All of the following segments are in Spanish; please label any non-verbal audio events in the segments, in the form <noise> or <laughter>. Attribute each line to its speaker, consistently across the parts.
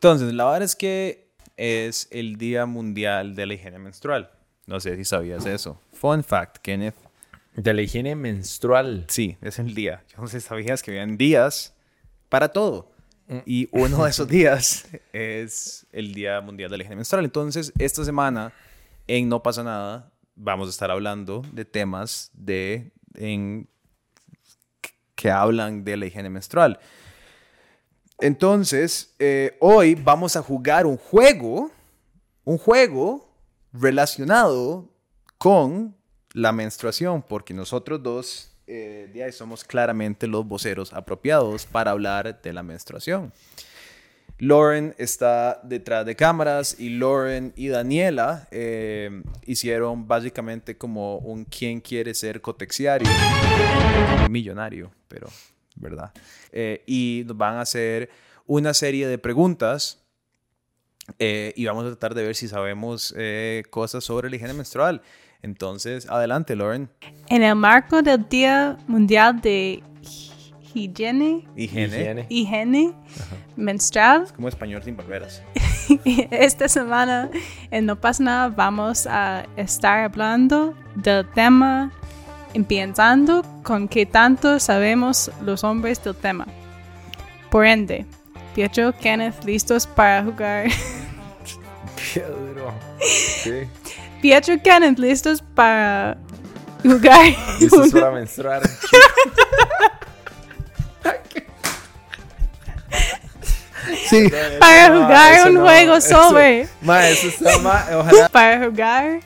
Speaker 1: Entonces, la verdad es que es el Día Mundial de la Higiene Menstrual. No sé si sabías eso. Fun fact, Kenneth.
Speaker 2: De la higiene menstrual.
Speaker 1: Sí, es el día. Yo no sé si sabías que habían días para todo. Y uno de esos días es el Día Mundial de la Higiene Menstrual. Entonces, esta semana en No pasa nada vamos a estar hablando de temas de en, que hablan de la higiene menstrual. Entonces, eh, hoy vamos a jugar un juego, un juego relacionado con la menstruación, porque nosotros dos eh, somos claramente los voceros apropiados para hablar de la menstruación. Lauren está detrás de cámaras y Lauren y Daniela eh, hicieron básicamente como un quién quiere ser cotexiario, millonario, pero ¿verdad? Eh, y nos van a hacer una serie de preguntas eh, y vamos a tratar de ver si sabemos cosas sobre la higiene menstrual. Entonces, adelante, Lauren.
Speaker 3: En el marco del Día Mundial de higiene.
Speaker 1: Higiene.
Speaker 3: Higiene menstrual.
Speaker 1: Es como español sin barberas. <laughs>
Speaker 3: Esta semana en No pasa nada vamos a estar hablando del tema empezando con qué tanto sabemos los hombres del tema. Por ende, Pietro, Kenneth, listos para jugar.
Speaker 2: Pietro. <laughs> Sí.
Speaker 3: Pietro, Kenneth, listos para jugar.
Speaker 2: Listos <laughs> para menstruar.
Speaker 1: Sí.
Speaker 3: Para jugar un juego sobre.
Speaker 2: Ma, eso está ma, ojalá.
Speaker 3: Para jugar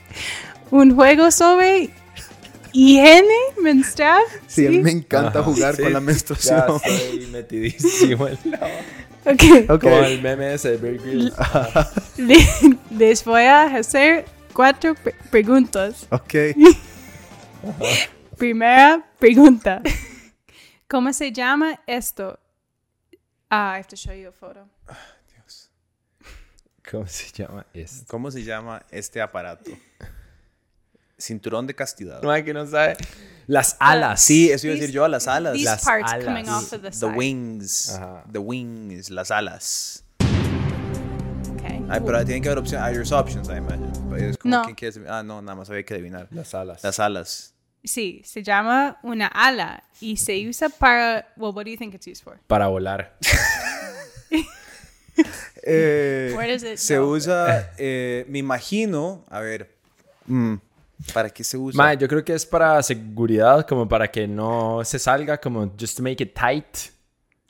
Speaker 3: un juego sobre higiene menstrual.
Speaker 1: Sí, a mí me encanta jugar
Speaker 2: Sí,
Speaker 1: con la menstruación.
Speaker 2: Ya estoy metidísimo en la... <laughs>
Speaker 3: Ok.
Speaker 1: Ok.
Speaker 2: Como el meme ese de Bear Grylls. <laughs>
Speaker 3: Le- Les voy a hacer cuatro pre- preguntas.
Speaker 1: Ok. <laughs>
Speaker 3: Primera pregunta. ¿Cómo se llama esto? Ah, I have to show you a photo.
Speaker 2: ¿Cómo se llama esto?
Speaker 1: ¿Cómo se llama este aparato? Cinturón de castidad.
Speaker 2: No hay que no sabe. Las alas.
Speaker 1: Sí, eso iba a decir yo, las alas.
Speaker 3: These
Speaker 2: Las
Speaker 3: parts
Speaker 2: alas.
Speaker 3: coming off of the
Speaker 1: The wings.
Speaker 2: Ajá.
Speaker 1: The wings, las alas.
Speaker 3: Okay.
Speaker 1: Ay, pero tienen que haber opciones. Hay options, I imagine. Es como,
Speaker 3: No.
Speaker 1: ¿quién quiere ser- Ah, no, nada más había que adivinar.
Speaker 2: Las alas.
Speaker 1: Las alas.
Speaker 3: Sí, se llama una ala y se usa para. Well, what do you think it's used for?
Speaker 2: Para volar. <laughs> <laughs>
Speaker 1: Eh,
Speaker 3: Where does it
Speaker 1: se
Speaker 3: go?
Speaker 1: usa, eh, me imagino, a ver, mm, ¿para qué se usa?
Speaker 2: Ma, yo creo que es para seguridad, como para que no se salga, como just to make it tight.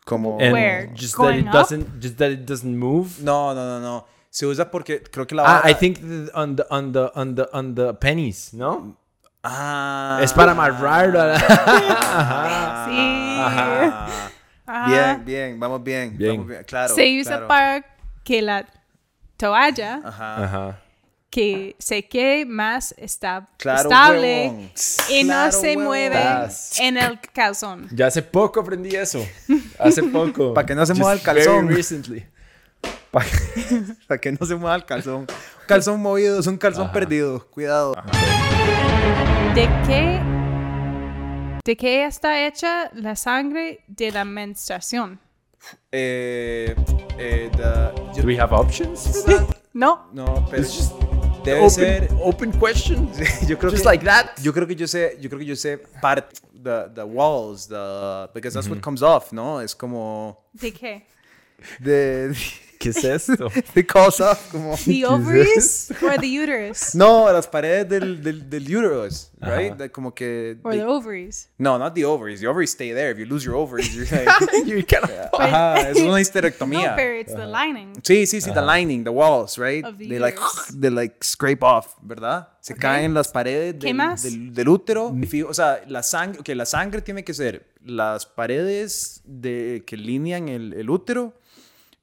Speaker 1: Como...
Speaker 2: And
Speaker 3: Where?
Speaker 2: Just that it doesn't, just that it doesn't move.
Speaker 1: No, no, no, no. Se usa porque creo que la
Speaker 2: Ah, I think th- on the, on the, on the, on the pennies, ¿no?
Speaker 1: Ah.
Speaker 2: Es para amarrar. a la- <laughs>
Speaker 3: Sí.
Speaker 1: Ah.
Speaker 3: Ajá.
Speaker 1: Bien, bien, vamos bien.
Speaker 2: Bien.
Speaker 1: vamos bien, Claro.
Speaker 3: se usa
Speaker 1: claro.
Speaker 3: para que la toalla
Speaker 1: Ajá.
Speaker 2: Ajá.
Speaker 3: Que se quede más esta-
Speaker 1: Claro,
Speaker 3: estable
Speaker 1: huevón.
Speaker 3: y no
Speaker 1: Claro,
Speaker 3: se
Speaker 1: huevón.
Speaker 3: mueve
Speaker 2: Tas.
Speaker 3: en el calzón.
Speaker 2: Ya hace poco aprendí eso. Hace <laughs> poco.
Speaker 1: Pa' que no se
Speaker 2: Just
Speaker 1: mueva el
Speaker 2: very
Speaker 1: calzón.
Speaker 2: recently.
Speaker 1: Para <laughs> que no se mueva el calzón. Un calzón movido es un calzón perdido. Cuidado.
Speaker 3: ¿De qué, ¿De qué está hecha la sangre de la menstruación?
Speaker 1: Eh, eh, the-
Speaker 2: Do we have options for that?
Speaker 3: No.
Speaker 1: no, pero
Speaker 2: It's just
Speaker 1: debe
Speaker 2: open,
Speaker 1: ser.
Speaker 2: open question. <laughs>
Speaker 1: Yo creo
Speaker 2: Just
Speaker 1: que,
Speaker 2: like that.
Speaker 1: Yo creo que yo sé, yo creo que yo sé part the the walls, the because that's what comes off, ¿no? Es como
Speaker 3: ¿De qué?
Speaker 1: de
Speaker 2: ¿Qué es esto?
Speaker 1: de comes off como
Speaker 3: The ovaries or the uterus? <laughs>
Speaker 1: no, las paredes del del, del uterus, right?
Speaker 2: Ajá.
Speaker 1: De- como que
Speaker 3: Or
Speaker 1: de-
Speaker 3: the ovaries?
Speaker 1: no, not the ovaries. The ovaries stay there. If you lose your ovaries, you're like, <laughs> <laughs>
Speaker 2: you kinda...
Speaker 1: ajá, es una
Speaker 3: No,
Speaker 1: histerectomía.
Speaker 3: pero it's the lining.
Speaker 1: Sí, sí, sí, the lining, the walls, right?
Speaker 3: Of the
Speaker 1: They like, they like scrape off, ¿verdad? Se caen las paredes
Speaker 3: ¿Qué
Speaker 1: del, del, del útero. Fi- O sea, la sangre, que la sangre tiene que ser las paredes de, que linean el, el útero.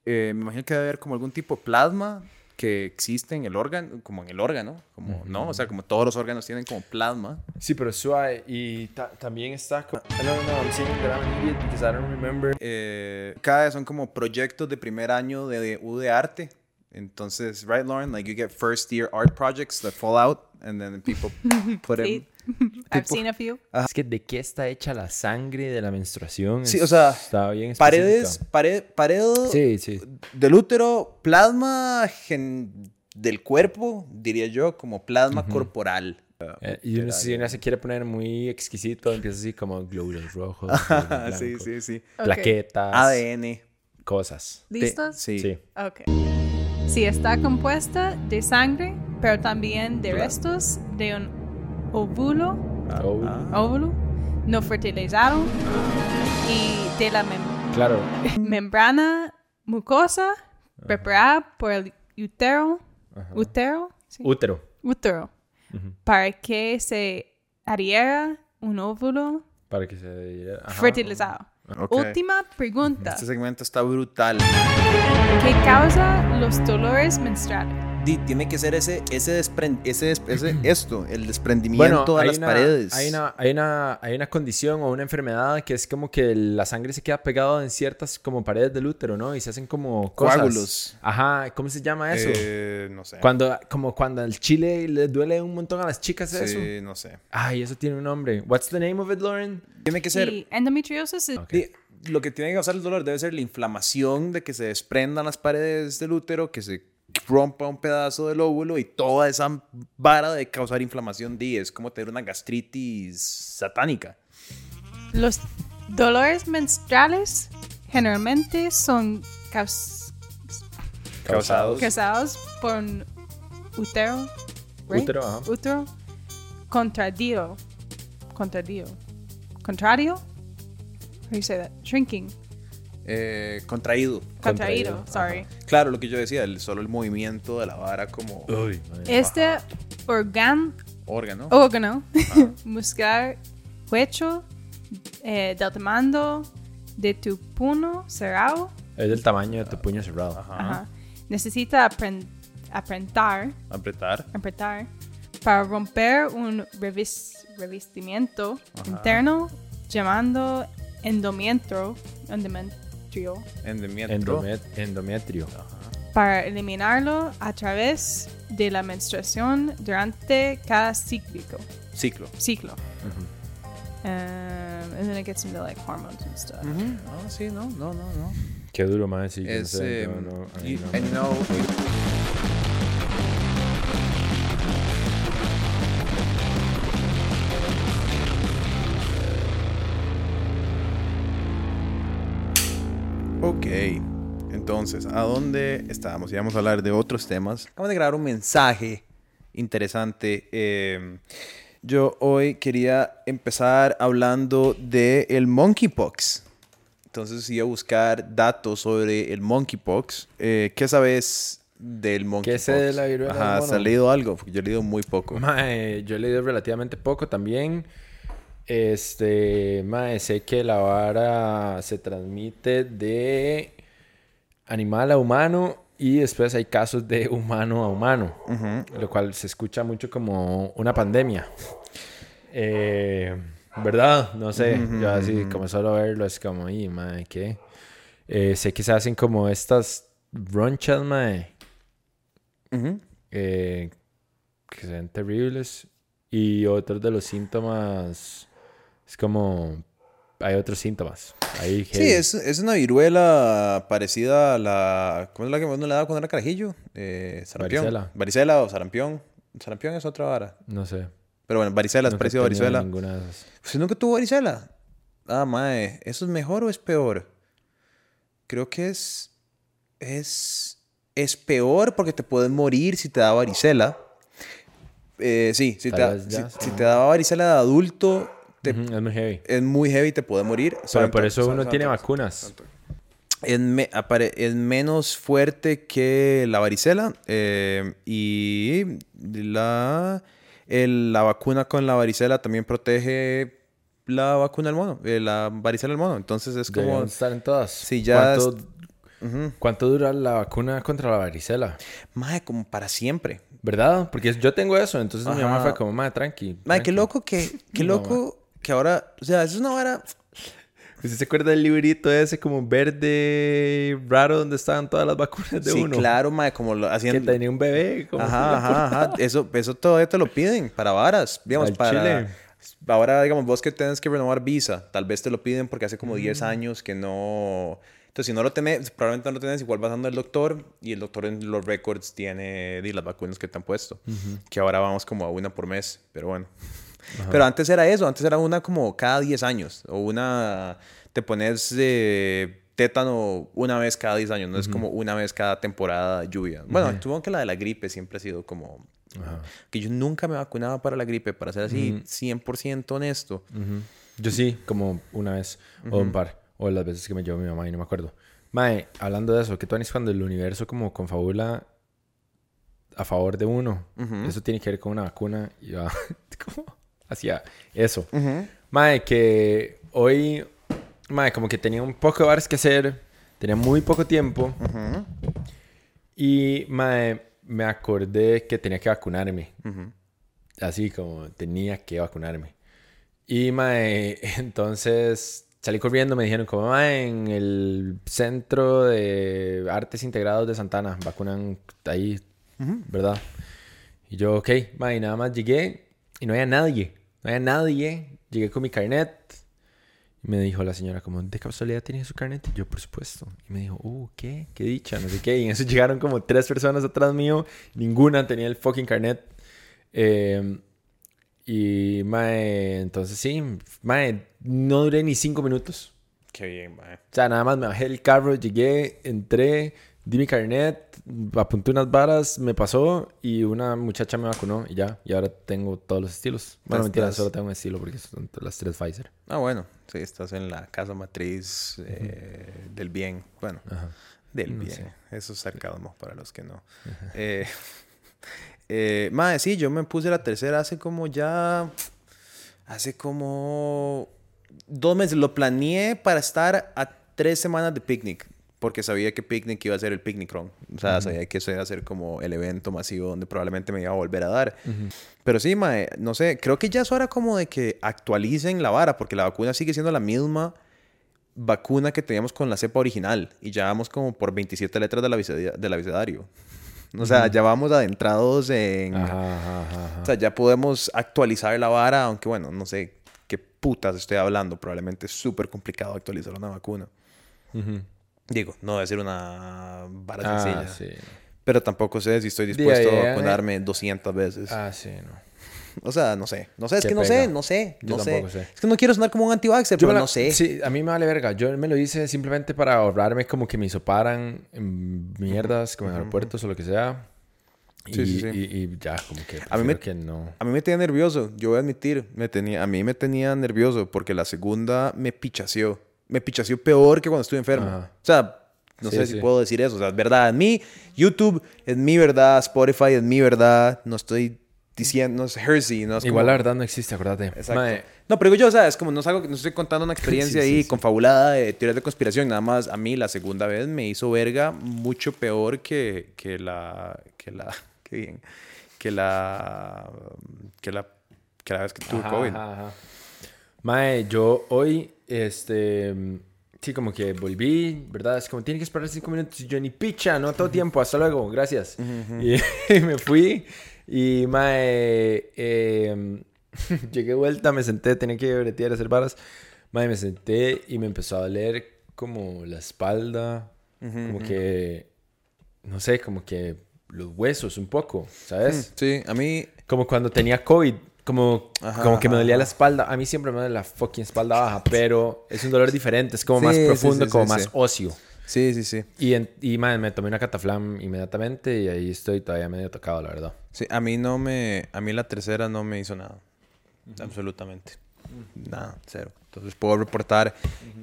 Speaker 1: Eh, me imagino que debe haber como algún tipo de plasma que existe en el órgano, como en el órgano, como, ¿no? O sea, como todos los órganos tienen como plasma.
Speaker 2: Sí, pero suave. Y ta- también está... co- No, no, no. I'm saying that I'm an idiot because I don't remember.
Speaker 1: Eh, cada vez son como proyectos de primer año de, de U de arte. Entonces, right, Lauren? Like you get first year art projects that fall out and then people <laughs> put them.
Speaker 3: Sí. I've
Speaker 1: tipo-
Speaker 3: seen a few.
Speaker 2: Es que de qué está hecha la sangre de la menstruación.
Speaker 1: Sí,
Speaker 2: Es-
Speaker 1: o sea,
Speaker 2: está bien
Speaker 1: Paredes, pared, pared
Speaker 2: Sí, sí.
Speaker 1: del útero, plasma gen- del cuerpo, diría yo, como plasma corporal.
Speaker 2: Eh, y uno, si uno se quiere poner muy exquisito, empieza así como glóbulos rojos, <laughs> glóbulos
Speaker 1: sí,
Speaker 2: blancos,
Speaker 1: sí, sí.
Speaker 3: Ok.
Speaker 2: plaquetas,
Speaker 1: ADN.
Speaker 2: cosas.
Speaker 3: ¿Listos?
Speaker 1: Sí.
Speaker 2: Sí.
Speaker 3: Ok. Sí, está compuesta de sangre, pero también de
Speaker 2: Claro.
Speaker 3: restos de un óvulo,
Speaker 2: Oh,
Speaker 3: óvulo no fertilizado y de la mem-
Speaker 2: Claro. <laughs>
Speaker 3: membrana mucosa preparada por el útero, útero, sí,
Speaker 2: Útero.
Speaker 3: útero, para que se adhiera un óvulo
Speaker 2: Para que se... ajá.
Speaker 3: fertilizado.
Speaker 1: Ok.
Speaker 3: Última pregunta.
Speaker 1: Este segmento está brutal.
Speaker 3: ¿Qué causa los dolores menstruales?
Speaker 1: Di- tiene que ser ese, ese, ese, ese <clears throat> esto, el desprendimiento
Speaker 2: Bueno,
Speaker 1: de
Speaker 2: hay
Speaker 1: las
Speaker 2: una,
Speaker 1: paredes.
Speaker 2: Hay una, hay, una, hay una condición o una enfermedad que es como que la sangre se queda pegada en ciertas como paredes del útero, ¿no? Y se hacen como cosas.
Speaker 1: Coágulos.
Speaker 2: Ajá, ¿cómo se llama eso?
Speaker 1: Eh, no sé.
Speaker 2: Cuando, como cuando al chile le duele un montón a las chicas eso.
Speaker 1: Sí, no sé.
Speaker 2: Ay, eso tiene un nombre. What's the name of it, Lauren?
Speaker 1: Tiene que ser.
Speaker 3: Endometriosis
Speaker 1: Lo que tiene que causar el dolor debe ser la inflamación de que se desprendan las paredes del útero, que se rompa un pedazo del óvulo y toda esa vara de causar inflamación. Di, es como tener una gastritis satánica.
Speaker 3: los dolores menstruales generalmente son caus-
Speaker 1: Causados.
Speaker 3: causados por un útero. right?
Speaker 2: Útero, ajá.
Speaker 3: Útero contraído. Contraído. Contrario? How do you say that? Shrinking.
Speaker 1: Eh, contraído.
Speaker 3: Contraído,
Speaker 2: Contraído,
Speaker 3: sorry.
Speaker 1: Claro, lo que yo decía, el, solo el movimiento de la vara como
Speaker 2: Uy, madre.
Speaker 3: Este organ,
Speaker 1: órgano.
Speaker 3: órgano muscular <laughs> huecho eh, del tamaño de tu puño cerrado
Speaker 2: Es del tamaño de tu puño cerrado.
Speaker 1: Ajá.
Speaker 3: Ajá. necesita apren- apretar,
Speaker 1: Apretar.
Speaker 3: apretar para romper un revis- revestimiento interno llamando endometrio, endometrio
Speaker 1: Endometrio.
Speaker 2: Endomet- endometrio.
Speaker 3: para eliminarlo a través de la menstruación durante cada cíclico,
Speaker 1: Ciclo.
Speaker 3: ciclo. Um, and then it gets into like hormones and stuff.
Speaker 1: No, sí, no, no, no, no.
Speaker 2: Qué duro, más no
Speaker 1: Es,
Speaker 2: sé,
Speaker 1: eh,
Speaker 2: no, no, no,
Speaker 1: entonces, ¿a dónde estábamos? Íbamos a hablar de otros temas. Acabamos de grabar un mensaje interesante. eh, yo hoy quería empezar hablando de el monkeypox. Entonces iba a buscar datos sobre el monkeypox. Eh, ¿Qué sabes del monkeypox?
Speaker 2: sé de la viruela
Speaker 1: Ajá,
Speaker 2: mono?
Speaker 1: ¿has leído algo? Porque yo he leído muy poco.
Speaker 2: Mae, yo he leído relativamente poco también. Este, mae, sé que la vara se transmite de animal a humano y después hay casos de humano a humano, lo cual se escucha mucho como una pandemia. Eh, ¿Verdad? No sé, yo así como solo verlo es como, y mae, ¿qué? Eh, sé que se hacen como estas ronchas, mae eh, que se ven terribles. Y otros de los síntomas es como. Hay otros síntomas. Ahí
Speaker 1: Sí, es, es una viruela parecida a la... ¿Cómo es la que uno le daba cuando era carajillo? Eh, sarampión.
Speaker 2: Varicela.
Speaker 1: Varicela o sarampión. Sarampión es otra vara.
Speaker 2: No sé.
Speaker 1: Pero bueno, varicela es parecido a varicela.
Speaker 2: Ninguna de esas.
Speaker 1: ¿Usted nunca tuvo varicela? Ah, mae. ¿Eso es mejor o es peor? Creo que es... Es... Es peor porque te puedes morir si te da varicela. Eh, sí, si te, si, si te da varicela de adulto, te-
Speaker 2: es muy heavy.
Speaker 1: es muy heavy, te puede morir.
Speaker 2: Pero por eso uno tiene vacunas.
Speaker 1: es, me- apare- es menos fuerte que la varicela eh, y la, el- la vacuna con la varicela también protege la vacuna del mono, eh, la varicela del mono. Entonces es como...
Speaker 2: Deberían estar en todas.
Speaker 1: Sí, ya
Speaker 2: ¿Cuánto, dura la vacuna contra la varicela?
Speaker 1: Mae, como para siempre.
Speaker 2: ¿Verdad? Porque yo tengo eso. Entonces mi mamá fue como, madre, tranqui.
Speaker 1: Mae, qué
Speaker 2: tranqui".
Speaker 1: loco que... Qué <laughs> loco que ahora... O sea, es una vara...
Speaker 2: ¿Usted se acuerda del librito ese como verde raro donde estaban todas las vacunas de
Speaker 1: sí,
Speaker 2: uno?
Speaker 1: claro, mae, como lo
Speaker 2: Que
Speaker 1: hacían...
Speaker 2: tenía un bebé. Como
Speaker 1: Ajá, ajá, ajá. Eso, eso todavía te lo piden para varas. Digamos,
Speaker 2: Al
Speaker 1: para,
Speaker 2: chile.
Speaker 1: Ahora, digamos, vos que tenés que renovar visa, tal vez te lo piden porque hace como
Speaker 2: Mm.
Speaker 1: 10 años que no... Entonces, si no lo tenés, probablemente no lo tenés, igual vas dando al doctor y el doctor en los records tiene las vacunas que te han puesto. Que ahora vamos como a una por mes, pero bueno. Pero antes era eso, antes era una como cada 10 años. O una, te pones eh, tétano una vez cada 10 años, no es como una vez cada temporada lluvia. Bueno, supongo que la de la gripe siempre ha sido como... Que yo nunca me vacunaba para la gripe, para ser así 100% honesto.
Speaker 2: Yo sí, como una vez o un par. O las veces que me llevó mi mamá y no me acuerdo. Mae, hablando de eso, ¿qué tú haces cuando el universo como confabula a favor de uno? Eso tiene que ver con una vacuna y va <laughs> como hacia eso. Mae, que hoy, mae, como que tenía un poco de bares que hacer, tenía muy poco tiempo. Y, mae, me acordé que tenía que vacunarme. Así como tenía que vacunarme. Y, mae, <laughs> entonces salí corriendo, me dijeron como, mae, en el Centro de Artes Integrados de Santana, vacunan ahí, ¿verdad? Y yo, ok, mae, nada más llegué y no había nadie, no había nadie. Llegué con mi carnet y me dijo la señora como, ¿de casualidad tiene su carnet? Y yo, por supuesto. Y me dijo, uh, ¿qué? ¿Qué dicha? No sé qué. Y en eso <laughs> llegaron como tres personas atrás mío. Ninguna tenía el fucking carnet. Eh, y, mae, entonces sí, mae, no duré ni cinco minutos.
Speaker 1: Qué bien, mae.
Speaker 2: O sea, nada más me bajé del carro, llegué, entré, di mi carnet, apunté unas varas, me pasó y una muchacha me vacunó y ya. Y ahora tengo todos los estilos. Bueno, mentira, solo tengo un estilo porque son las tres Pfizer.
Speaker 1: Ah, bueno, sí, estás en la casa matriz eh, del bien. Bueno, del
Speaker 2: No
Speaker 1: bien.
Speaker 2: sé.
Speaker 1: Eso es sarcasmo para los que no. Eh, <laughs> eh, mae, sí, yo me puse la tercera hace como ya. Hace como. Dos meses. Lo planeé para estar a tres semanas de picnic. Porque sabía que picnic iba a ser el picnic run. O sea, sabía que eso iba a ser como el evento masivo donde probablemente me iba a volver a dar. Pero sí, mae, no sé, creo que ya es hora como de que actualicen la vara, porque la vacuna sigue siendo la misma vacuna que teníamos con la cepa original y ya vamos como por 27 letras del, abeceda- del abecedario. O sea, ya vamos adentrados en...
Speaker 2: Ajá, ajá, ajá.
Speaker 1: O sea, ya podemos actualizar la vara, aunque bueno, no sé qué putas estoy hablando. Probablemente es súper complicado actualizar una vacuna. Digo, no debe ser una vara
Speaker 2: Ah,
Speaker 1: sencilla.
Speaker 2: sí.
Speaker 1: Pero tampoco sé si estoy dispuesto
Speaker 2: ya,
Speaker 1: a
Speaker 2: ya.
Speaker 1: vacunarme 200 veces.
Speaker 2: Ah, sí, no. <laughs>
Speaker 1: O sea, no sé. No sé, es
Speaker 2: Qué
Speaker 1: que no sé, no sé.
Speaker 2: Yo
Speaker 1: no sé.
Speaker 2: sé.
Speaker 1: Es que no quiero sonar como un
Speaker 2: Yo
Speaker 1: pero
Speaker 2: la-
Speaker 1: no sé.
Speaker 2: Sí, a mí me vale verga. Yo me lo hice simplemente para ahorrarme como que me soparan en mierdas, como en aeropuertos o lo que sea. Y,
Speaker 1: Sí, sí, sí.
Speaker 2: y- y ya, como que
Speaker 1: A mí me-
Speaker 2: que no.
Speaker 1: A mí me tenía nervioso, yo voy a admitir, me tenía, a mí me tenía nervioso porque la segunda me pichaseó. Me pichaseó peor que cuando estuve enfermo.
Speaker 2: Ajá.
Speaker 1: O sea, no
Speaker 2: Sí,
Speaker 1: sé
Speaker 2: sí.
Speaker 1: si puedo decir eso. O sea, es verdad. En mí, YouTube es mi verdad, Spotify es mi verdad. No estoy diciendo, no es Hersey, no es
Speaker 2: Igual
Speaker 1: como-
Speaker 2: la verdad no existe, acuérdate.
Speaker 1: Exacto.
Speaker 2: Mae,
Speaker 1: No, pero digo yo, o sea, es como no es algo que no estoy contando una <laughs> experiencia
Speaker 2: Sí,
Speaker 1: ahí confabulada de teorías de conspiración. Nada más a mí la segunda vez me hizo verga mucho peor que, que la. que la. <laughs> bien. que la. que la. que la vez que tuve
Speaker 2: Ajá,
Speaker 1: COVID.
Speaker 2: ajá. Mae, yo hoy, este, sí, como que volví, ¿verdad? Es como, tiene que esperar cinco minutos y yo ni picha, no todo tiempo, hasta luego, gracias. Y <laughs> me fui y, mae, eh, <laughs> llegué vuelta, me senté, tenía que bretear, hacer varas. Mae, me senté y me empezó a doler como la espalda, como que, no sé, como que los huesos un poco, ¿sabes?
Speaker 1: Sí, a mí.
Speaker 2: Como cuando tenía COVID, como,
Speaker 1: Ajá,
Speaker 2: como que me
Speaker 1: ajá,
Speaker 2: dolía la
Speaker 1: ajá.
Speaker 2: espalda. A mí siempre me duele la fucking espalda baja, pero es un dolor diferente, es como
Speaker 1: Sí,
Speaker 2: más profundo,
Speaker 1: sí,
Speaker 2: como
Speaker 1: sí,
Speaker 2: más
Speaker 1: sí.
Speaker 2: óseo.
Speaker 1: Sí, sí, sí.
Speaker 2: Y, en- y man, me tomé una cataflam inmediatamente y ahí estoy todavía medio tocado, la verdad.
Speaker 1: Sí, a mí no me. A mí la tercera no me hizo nada. Absolutamente. Nada, cero. Entonces puedo reportar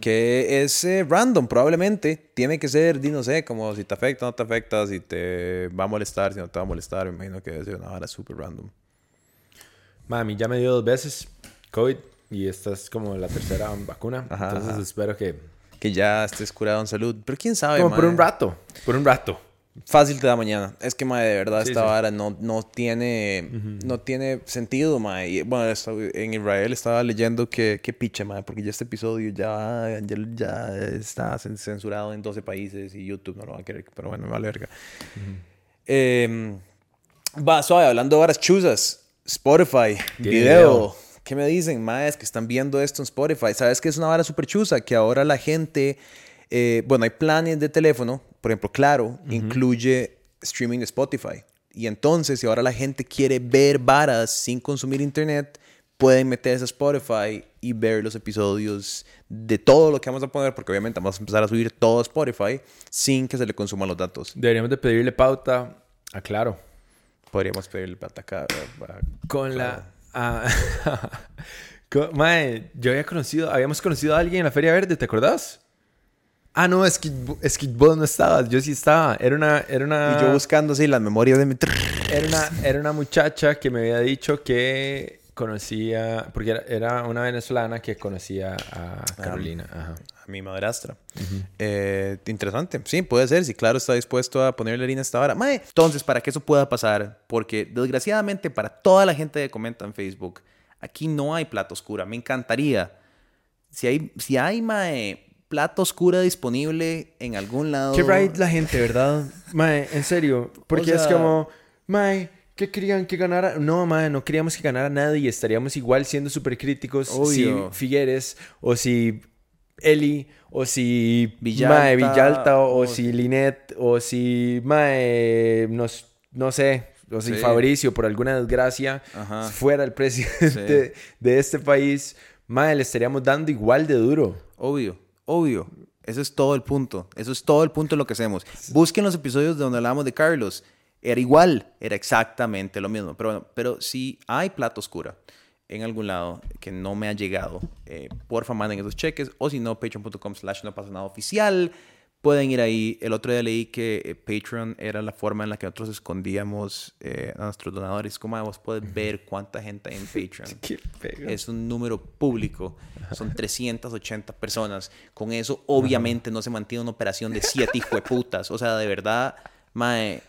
Speaker 1: que es eh, random, probablemente. Tiene que ser, di, no sé, como si te afecta o no te afecta, si te va a molestar, si no te va a molestar. Me imagino que debe ser una vara súper random.
Speaker 2: Mí ya me dio dos veces COVID y esta es como la tercera vacuna.
Speaker 1: Ajá,
Speaker 2: entonces
Speaker 1: ajá.
Speaker 2: espero que...
Speaker 1: Que ya estés curado en salud. Pero quién sabe,
Speaker 2: Como por un rato, por un rato.
Speaker 1: Fácil te da mañana. Es que, mae, de verdad,
Speaker 2: Sí,
Speaker 1: esta
Speaker 2: sí.
Speaker 1: vara no, no tiene no tiene sentido. Y, bueno, en Israel estaba leyendo que, que picha, mae, porque ya este episodio ya, ya, ya está cen- censurado en 12 países y YouTube no lo va a querer, pero bueno, me vale verga. Eh, va, suave, hablando de varas chuzas. Spotify,
Speaker 2: Tiene
Speaker 1: video. ¿qué me dicen? Más que están viendo esto en Spotify. ¿Sabes que es una vara súper chusa? Que ahora la gente, eh, bueno, hay planes de teléfono, por ejemplo, Claro, incluye streaming de Spotify. Y entonces, si ahora la gente quiere ver varas sin consumir internet, pueden meterse a Spotify y ver los episodios de todo lo que vamos a poner, porque obviamente vamos a empezar a subir todo a Spotify sin que se le consuman los datos.
Speaker 2: Deberíamos de pedirle pauta a Claro.
Speaker 1: Podríamos pedirle plata acá.
Speaker 2: Con la... ah, <laughs> con- mae, yo había conocido... Habíamos conocido a alguien en la Feria Verde, ¿te acordás? Ah, no, es que, es que vos no estabas. Yo sí estaba. Era una... Era una...
Speaker 1: Y yo buscando así las memorias de mi...
Speaker 2: Era una, era una muchacha que me había dicho que conocía, porque era, era una venezolana que conocía a Carolina. Ajá.
Speaker 1: a mi madrastra. Eh, interesante. Sí, puede ser. Si claro está dispuesto a ponerle harina a esta vara. Mae, Entonces, para que eso pueda pasar, porque desgraciadamente para toda la gente que comenta en Facebook, aquí no hay plata oscura. Me encantaría. Si hay, si hay mae, plata oscura disponible en algún lado.
Speaker 2: Qué right la gente, ¿verdad? Mae, en serio. Porque
Speaker 1: O
Speaker 2: es
Speaker 1: sea-
Speaker 2: como, Mae, ¿qué querían que ganara? No, Mae, no queríamos que ganara nadie. Estaríamos igual siendo súper críticos si Figueres o si Eli o si
Speaker 1: Villalta,
Speaker 2: Mae Villalta o,
Speaker 1: o-
Speaker 2: si Linet o si Mae, nos- no sé, o si
Speaker 1: Sí.
Speaker 2: Fabricio por alguna desgracia
Speaker 1: Ajá.
Speaker 2: fuera el presidente de este país. Mae, le estaríamos dando igual de duro.
Speaker 1: Obvio, obvio. Eso es todo el punto. Eso es todo el punto de lo que hacemos. Busquen los episodios donde hablamos de Carlos. Era igual, era exactamente lo mismo. Pero bueno, pero si hay plata oscura en algún lado que no me ha llegado, eh, porfa manden esos cheques. O si no, patreon.com slash no pasa nada oficial. Pueden ir ahí. El otro día leí que eh, Patreon era la forma en la que nosotros escondíamos eh, a nuestros donadores. Como vos puedes ver cuánta gente hay en <laughs> Patreon. Es un número público. Son 380 personas. Con eso, obviamente, no se mantiene una operación de siete <laughs> hijueputas. O sea, de verdad, mae.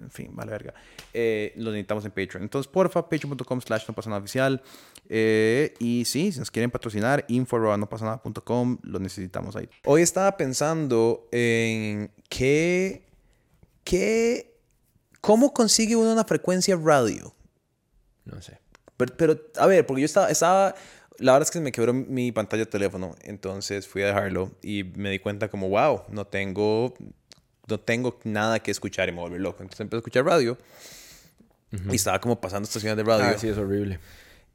Speaker 1: En fin, vale verga. Eh, lo necesitamos en Patreon. Entonces, porfa, patreon.com slash no pasa nada oficial. Eh, y sí, si nos quieren patrocinar, info no pasa nada.com, lo necesitamos ahí. Hoy estaba pensando en qué, qué, cómo consigue uno una frecuencia radio.
Speaker 2: No sé.
Speaker 1: Pero, pero, a ver, porque yo estaba, estaba, la verdad es que me quebró mi pantalla de teléfono, entonces fui a dejarlo y me di cuenta como, wow, no tengo, no tengo nada que escuchar y me volví loco. Entonces empecé a escuchar radio y estaba como pasando estaciones de radio.
Speaker 2: Ah, sí, es horrible.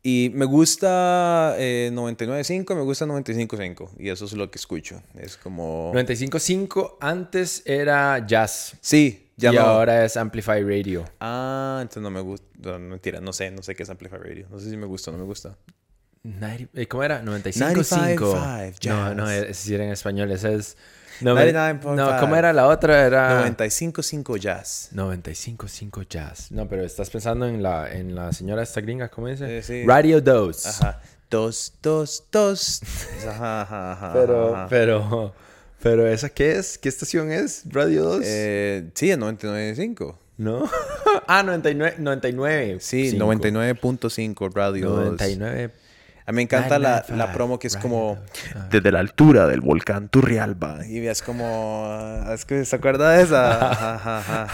Speaker 1: Y me gusta eh, 99.5, me gusta 95.5 y eso es lo que escucho. Es como...
Speaker 2: 95.5 antes era jazz.
Speaker 1: Sí, ya
Speaker 2: y
Speaker 1: no.
Speaker 2: ahora es Amplify Radio.
Speaker 1: Ah, entonces no me gusta, no, mentira, no sé, no sé qué es Amplify Radio. No sé si me gusta o no me gusta.
Speaker 2: 90 eh, ¿Cómo era? 95.5.
Speaker 1: 95.5
Speaker 2: No, no, ese sí era en español. Ese es... No,
Speaker 1: 99.5.
Speaker 2: no, ¿cómo era la otra? Era...
Speaker 1: 95.5 Jazz.
Speaker 2: 95.5 jazz. No, pero estás pensando en la, en la señora esta gringa, ¿cómo dice?
Speaker 1: Eh, sí.
Speaker 2: Radio 2.
Speaker 1: Ajá. Dos, dos, dos. <laughs> Ajá, ajá, ajá,
Speaker 2: Pero, pero, pero, ¿esa qué es? ¿Qué estación es? ¿Radio 2?
Speaker 1: Eh, sí, en 99.5.
Speaker 2: ¿No? <laughs> ah, 99. 99.
Speaker 1: Sí,
Speaker 2: Cinco.
Speaker 1: 99.5 Radio 2.
Speaker 2: 99.
Speaker 1: A mí me encanta la,
Speaker 2: 995,
Speaker 1: la promo que es como desde la altura del volcán Turrialba. Y es como. Es que se acuerda de esa. <laughs> Ajá, ajá, ajá.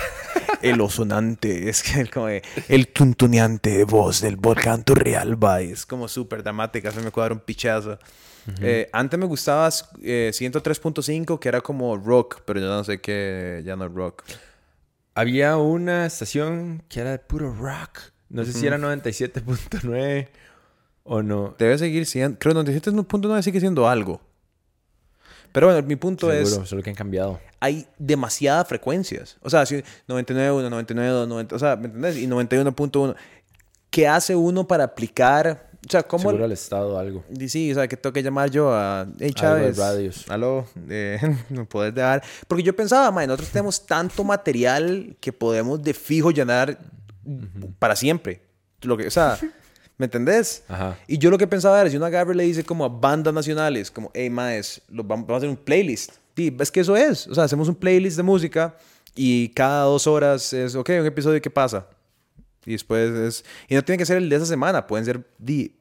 Speaker 1: El osonante. Es que el, como de- el tuntuneante voz del volcán Turrialba. Y es como súper dramática. Se me cuadra un pichazo. Eh, antes me gustaba eh, 103.5, que era como rock, pero yo no sé qué. Ya no es rock.
Speaker 2: Había una estación que era de puro rock. No sé si era 97.9 o no.
Speaker 1: Debe seguir siendo. Creo que 97.9 sigue siendo algo. Pero bueno, mi punto es.
Speaker 2: Seguro, solo que han cambiado.
Speaker 1: hay demasiadas frecuencias. O sea, si 99.1, 99.2, 90, o sea, ¿me entendés? Y 91.1. ¿Qué hace uno para aplicar? O sea, ¿cómo?
Speaker 2: Seguro al estado algo.
Speaker 1: Y Sí, o sea, que tengo que llamar yo a... Hey, Chávez.
Speaker 2: radios.
Speaker 1: Aló, eh, <laughs> ¿me puedes dejar? Porque yo pensaba, man, nosotros tenemos tanto material que podemos de fijo llenar para siempre. Lo que, o sea, <laughs> ¿me entendés?
Speaker 2: Ajá.
Speaker 1: Y yo lo que pensaba era, si uno agarra y le dice como a bandas nacionales, como, hey, maes, los vamos, vamos a hacer un playlist. Sí, es que eso es. O sea, hacemos un playlist de música y cada dos horas es, ok, un episodio, ¿qué pasa? Y después es... Y no tiene que ser el de esa semana, pueden ser di,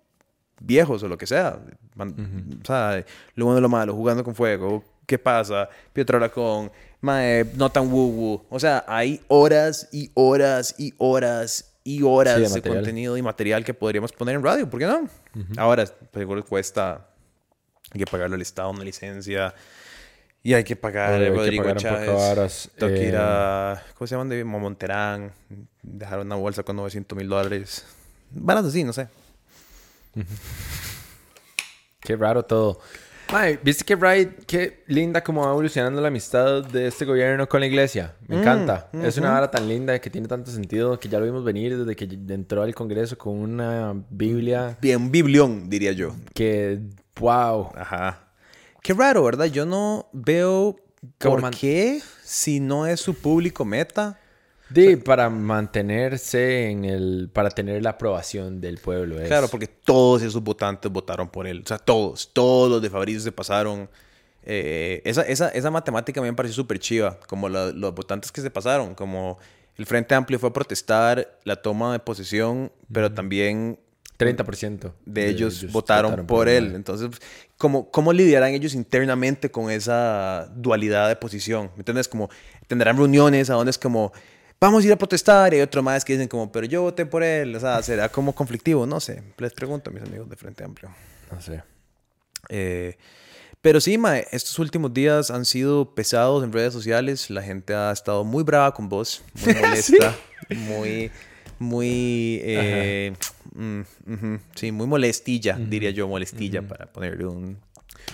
Speaker 1: viejos o lo que sea. Man- O sea, lo bueno y lo malo, jugando con fuego, ¿qué pasa? Pietro con mae, no tan woo woo. O sea, hay horas y horas y horas y horas
Speaker 2: Sí, de
Speaker 1: contenido y material que podríamos poner en radio. ¿Por qué no? Ahora, pues, igual cuesta, hay que pagarle al Estado una licencia y hay que pagar a
Speaker 2: que
Speaker 1: Rodrigo
Speaker 2: pagar
Speaker 1: Chávez. que ir
Speaker 2: eh,
Speaker 1: a, ¿cómo se llaman? De Monterán, dejar una bolsa con 900 mil dólares. Varas así, no sé.
Speaker 2: Qué raro todo. Mae, ¿viste qué, right, qué linda como va evolucionando la amistad de este gobierno con la iglesia? Me
Speaker 1: Mm,
Speaker 2: encanta. Es una vara tan linda que tiene tanto sentido que ya lo vimos venir desde que entró al Congreso con una Biblia
Speaker 1: Bien, biblión, diría yo.
Speaker 2: que, wow.
Speaker 1: Ajá. Qué raro, ¿verdad? Yo no veo por
Speaker 2: man-
Speaker 1: qué, si no es su público meta.
Speaker 2: De, para mantenerse en el, para tener la aprobación del pueblo. es-
Speaker 1: Claro, porque todos esos votantes votaron por él. O sea, todos, todos los de Fabricio se pasaron. Eh, esa, esa, esa matemática a mí me pareció súper chiva. Como la- los votantes que se pasaron. Como el Frente Amplio fue a protestar la toma de posesión, pero también
Speaker 2: 30%
Speaker 1: de ellos, votaron, por él. Entonces, ¿cómo, ¿cómo lidiarán ellos internamente con esa dualidad de posición? ¿Me entiendes? Como tendrán reuniones a donde es como, vamos a ir a protestar, y hay otro más que dicen como, pero yo voté por él. O sea, ¿será como conflictivo? No sé. Les pregunto a mis amigos de Frente Amplio.
Speaker 2: No sé.
Speaker 1: Eh, pero sí, mae, estos últimos días han sido pesados en redes sociales. La gente ha estado muy brava con vos, muy <laughs> molesta, muy, muy, eh, mm, sí, muy molestilla, diría yo, molestilla para ponerle un.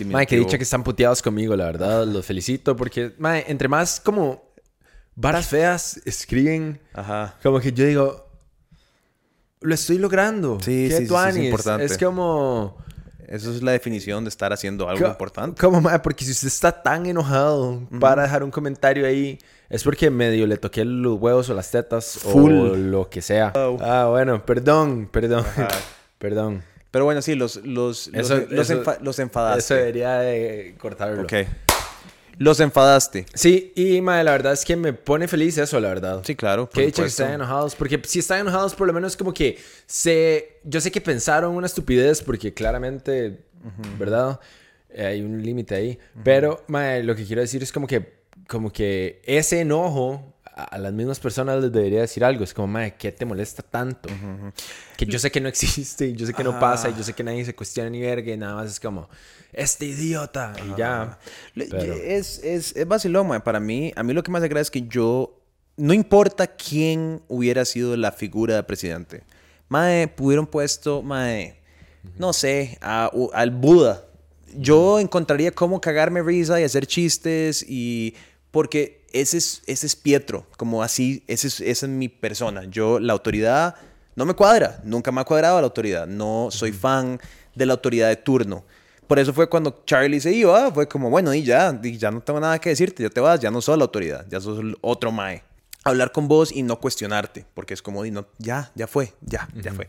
Speaker 2: Mae, que dicha que están puteados conmigo, la verdad. Los felicito porque, mae, entre más como varas feas escriben,
Speaker 1: Ajá.
Speaker 2: como que yo digo, lo estoy logrando.
Speaker 1: Sí,
Speaker 2: Qué
Speaker 1: sí, sí, es importante.
Speaker 2: Es como...
Speaker 1: Eso es la definición de estar haciendo algo
Speaker 2: co-
Speaker 1: importante.
Speaker 2: Como, mae, porque si usted está tan enojado para dejar un comentario ahí, es porque medio le toqué los huevos o las tetas
Speaker 1: Full.
Speaker 2: o lo que sea.
Speaker 1: Wow.
Speaker 2: Ah, bueno, perdón, perdón. <laughs> perdón.
Speaker 1: Pero bueno, sí, los, los, los,
Speaker 2: Eso-
Speaker 1: los,
Speaker 2: eso-
Speaker 1: enfa- los
Speaker 2: Eso
Speaker 1: enfadaste.
Speaker 2: debería de cortarlo.
Speaker 1: Ok. Los enfadaste.
Speaker 2: Sí, y mae, la verdad es que me pone feliz eso, la verdad.
Speaker 1: Sí, claro.
Speaker 2: Que dicho que están enojados, porque si están enojados, por lo menos como que se. Yo sé que pensaron una estupidez, porque claramente, ¿verdad? Eh, hay un límite ahí. Pero, mae, lo que quiero decir es como que, como que ese enojo a, las mismas personas les debería decir algo. Es como, mae, ¿qué te molesta tanto? Que yo sé que no existe, y <laughs> yo sé que no pasa, y yo sé que nadie se cuestiona ni verga, y nada más es como, este idiota, y ya. Pero-
Speaker 1: Es, es, es vacilón, mae. Para mí, a mí lo que más agrada es que yo... No importa quién hubiera sido la figura de presidente. Mae, pudieron puesto, mae, no sé, a- al Buda. Yo encontraría cómo cagarme risa y hacer chistes y... Porque ese es, ese es Pietro, como así, ese es, esa es mi persona. Yo, la autoridad no me cuadra, nunca me ha cuadrado la autoridad. No soy fan de la autoridad de turno. Por eso fue cuando Charlie se iba, fue como, bueno, y ya, y ya no tengo nada que decirte, ya te vas, ya no sos la autoridad, ya sos otro mae. Hablar con vos y no cuestionarte, porque es como, di, no, ya, ya fue, ya, ya fue.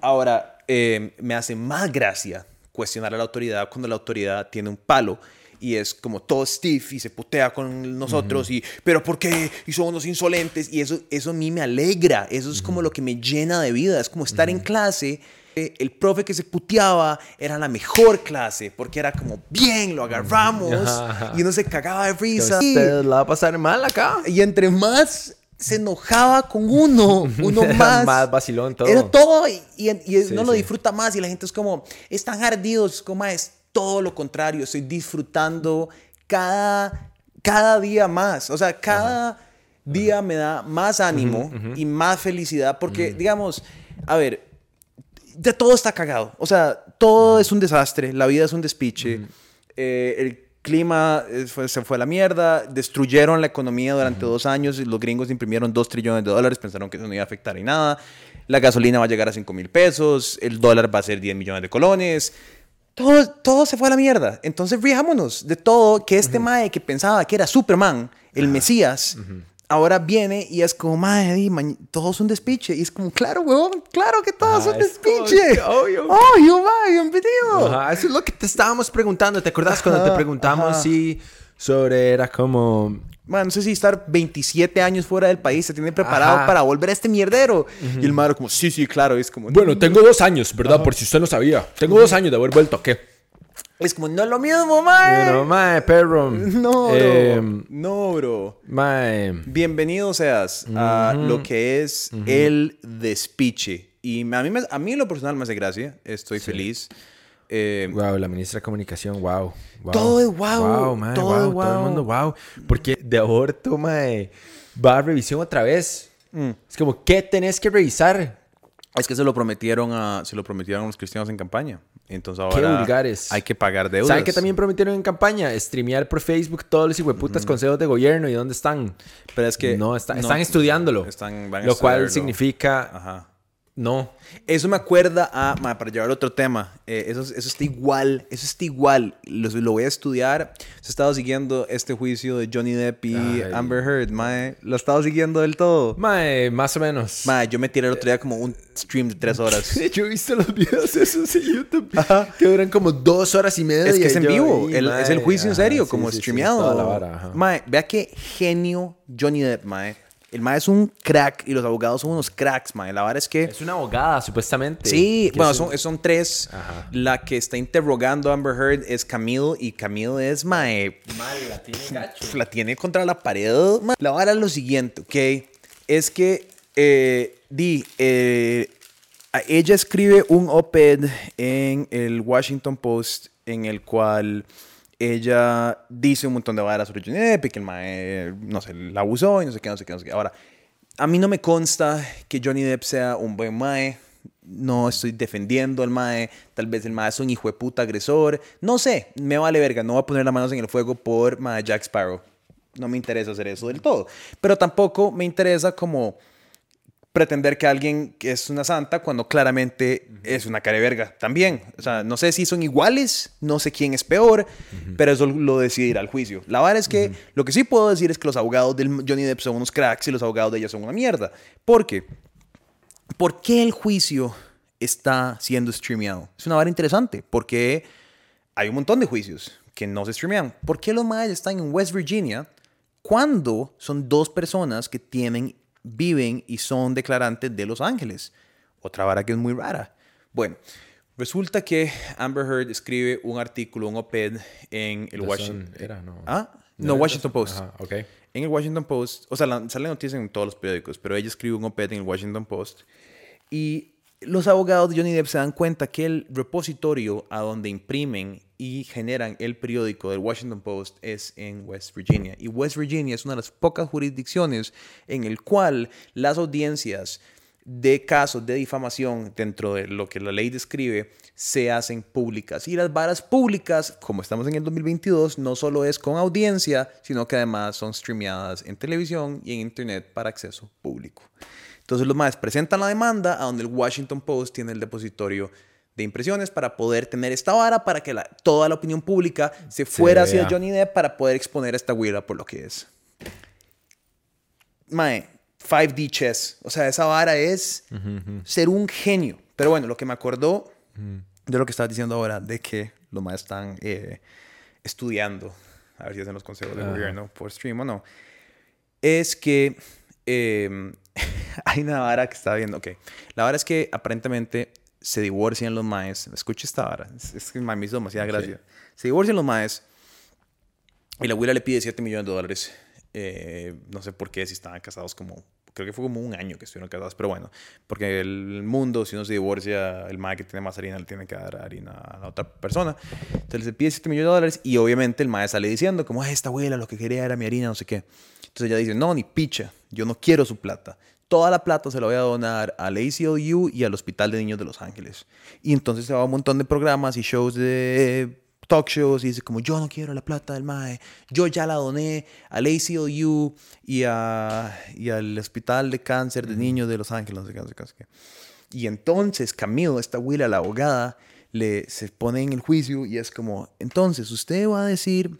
Speaker 1: Ahora, eh, me hace más gracia cuestionar a la autoridad cuando la autoridad tiene un palo y es como todo stiff y se putea con nosotros y, pero ¿por qué? Y son unos insolentes y eso, eso a mí me alegra, eso es como lo que me llena de vida, es como estar en clase el profe que se puteaba era la mejor clase porque era como bien, lo agarramos y uno se cagaba de risa.
Speaker 2: Usted la va a pasar mal acá.
Speaker 1: Y entre más se enojaba con uno, <laughs> uno más.
Speaker 2: más vacilón todo.
Speaker 1: Era todo y, y, y
Speaker 2: Sí,
Speaker 1: uno lo disfruta más y la gente es como, están ardidos, como es todo lo contrario, estoy disfrutando cada, cada día más, o sea, cada día me da más ánimo y más felicidad porque, digamos, a ver, ya todo está cagado, o sea, todo es un desastre, la vida es un despiche, eh, el clima eh, fue- se fue a la mierda, destruyeron la economía durante dos años, los gringos imprimieron dos trillones de dólares, pensaron que eso no iba a afectar en nada, la gasolina va a llegar a 5 mil pesos, el dólar va a ser 10 millones de colones, todo, todo se fue a la mierda. Entonces riámonos de todo que este mae que pensaba que era Superman, el Mesías, ahora viene y es como, mae, todo es un despiche. Y es como, claro, huevón, claro que todo es un
Speaker 2: es como
Speaker 1: despiche.
Speaker 2: obvio.
Speaker 1: Obvio, mae, bienvenido.
Speaker 2: Ajá, eso es lo que te estábamos preguntando. ¿Te acuerdas cuando te preguntamos
Speaker 1: ajá.
Speaker 2: si sobre era como
Speaker 1: Man, no sé si estar 27 años fuera del país se tiene preparado
Speaker 2: Ajá.
Speaker 1: para volver a este mierdero. Y el mae como, sí, sí, claro. Es como,
Speaker 2: Bueno, tengo dos años, ¿verdad? Por si usted no sabía. Tengo dos años de haber vuelto, ¿qué?
Speaker 1: Es como, no es lo mismo, mae.
Speaker 2: No, mae, perro. <laughs>
Speaker 1: No, bro.
Speaker 2: Eh,
Speaker 1: no, bro.
Speaker 2: mae.
Speaker 1: Bienvenido seas a lo que es el despiche. Y a mí, me- a mí en lo personal me hace gracia. Estoy feliz. Eh,
Speaker 2: Wow, la ministra de Comunicación, wow. wow.
Speaker 1: Todo es wow,
Speaker 2: Wow, mae,
Speaker 1: todo
Speaker 2: wow,
Speaker 1: es
Speaker 2: Todo
Speaker 1: wow.
Speaker 2: el mundo, wow. Porque de aborto, mae, va a revisión otra vez.
Speaker 1: Mm.
Speaker 2: Es como, ¿qué tenés que revisar?
Speaker 1: es que se lo prometieron a, se lo prometieron a los cristianos en campaña. Entonces
Speaker 2: Qué
Speaker 1: ahora
Speaker 2: vulgares.
Speaker 1: hay que pagar deudas.
Speaker 2: ¿Saben qué también prometieron en campaña? Streamear por Facebook todos los hijueputas consejos de gobierno. ¿Y dónde están?
Speaker 1: Pero es que
Speaker 2: no, está-
Speaker 1: no-
Speaker 2: están estudiándolo.
Speaker 1: Están, van a
Speaker 2: lo cual significa
Speaker 1: Ajá.
Speaker 2: No.
Speaker 1: Eso me acuerda a, ma, para llevar otro tema, eh, eso, eso está igual, eso está igual, lo, lo voy a estudiar. Se ha estado siguiendo este juicio de Johnny Depp y
Speaker 2: Ay.
Speaker 1: Amber Heard, mae, lo he estado siguiendo del todo.
Speaker 2: Mae, más o menos.
Speaker 1: Mae, yo me tiré el otro día como un stream de tres horas. <laughs>
Speaker 2: Yo he visto los videos esos en YouTube que duran como dos horas y media.
Speaker 1: Es que es en
Speaker 2: Yo
Speaker 1: vivo, el- es el juicio en
Speaker 2: ajá,
Speaker 1: serio,
Speaker 2: sí,
Speaker 1: como
Speaker 2: sí, sí,
Speaker 1: streameado.
Speaker 2: la vara, ajá.
Speaker 1: Mae, vea qué genio Johnny Depp, mae. El mae es un crack y los abogados son unos cracks, mae. La verdad es que...
Speaker 2: Es una abogada, supuestamente.
Speaker 1: Sí, bueno,
Speaker 2: un-
Speaker 1: son, son tres.
Speaker 2: Ajá.
Speaker 1: La que está interrogando a Amber Heard es Camille y Camille es mae.
Speaker 2: Mae, la tiene gacho.
Speaker 1: La tiene contra la pared. mae. La vara es lo siguiente, ¿ok? Es que eh, di, eh, ella escribe un op-ed en el Washington Post en el cual ella dice un montón de varas sobre Johnny Depp y que el mae, no sé, la abusó y no sé qué, no sé qué, no sé qué. Ahora, a mí no me consta que Johnny Depp sea un buen mae. No estoy defendiendo al mae. Tal vez el mae es un hijo de puta agresor. No sé, me vale verga. No voy a poner las manos en el fuego por mae Jack Sparrow. No me interesa hacer eso del todo. Pero tampoco me interesa como pretender que alguien es una santa cuando claramente es una cara de verga también. O sea, no sé si son iguales, no sé quién es peor, pero eso lo decidirá el juicio. La verdad es que lo que sí puedo decir es que los abogados del Johnny Depp son unos cracks y los abogados de ella son una mierda. ¿Por qué? ¿Por qué el juicio está siendo streameado? Es una vara interesante, porque hay un montón de juicios que no se streamean. ¿Por qué los mayas están en West Virginia cuando son dos personas que tienen, viven y son declarantes de Los Ángeles? Otra vara que es muy rara. Bueno, resulta que Amber Heard escribe un artículo, un op-ed en el
Speaker 2: The
Speaker 1: Washington...
Speaker 2: Era, no.
Speaker 1: ¿Ah?
Speaker 2: ¿No
Speaker 1: Washington? Post.
Speaker 2: Ajá, ok.
Speaker 1: En el Washington Post, o sea, la- sale noticia en todos los periódicos, pero ella escribe un op-ed en el Washington Post y los abogados de Johnny Depp se dan cuenta que el repositorio a donde imprimen y generan el periódico del Washington Post es en West Virginia. Y West Virginia es una de las pocas jurisdicciones en el cual las audiencias de casos de difamación dentro de lo que la ley describe se hacen públicas. Y las varas públicas, como estamos en el 2022, no solo es con audiencia, sino que además son streameadas en televisión y en internet para acceso público. Entonces los más presentan la demanda a donde el Washington Post tiene el depositorio de impresiones para poder tener esta vara para que la- toda la opinión pública se fuera hacia. Johnny Depp para poder exponer a esta huila por lo que es. Mae, 5D chess. O sea, esa vara es ser un genio. Pero bueno, lo que me acordó de lo que estabas diciendo ahora, de que los más están eh, estudiando, a ver si hacen los consejos de
Speaker 2: Ajá.
Speaker 1: gobierno por stream o no, es que eh, <laughs> hay una vara que estaba viendo. Ok, la vara es que aparentemente se divorcian los maes. Escucha esta vara, es, es que me hizo demasiada gracia. Se divorcian los maes y la abuela le pide 7 millones de dólares. Eh, no sé por qué, si estaban casados como. Creo que fue como un año que estuvieron casados, pero bueno, porque el mundo, si uno se divorcia, el mae que tiene más harina le tiene que dar harina a la otra persona. Entonces le pide 7 millones de dólares y obviamente el mae sale diciendo, como, "Ay, esta abuela lo que quería era mi harina, no sé qué. Entonces ella dice, no, ni picha, yo no quiero su plata. Toda la plata se la voy a donar al ACLU y al Hospital de Niños de Los Ángeles. Y entonces se va a un montón de programas y shows de talk shows y dice como yo no quiero la plata del MAE, yo ya la doné al ACLU y, a, y al Hospital de Cáncer de Niños de Los Ángeles, no sé qué, no sé qué, no sé qué. Y entonces Camilo, esta Willa, la abogada, le, se pone en el juicio y es como, entonces usted va a decir,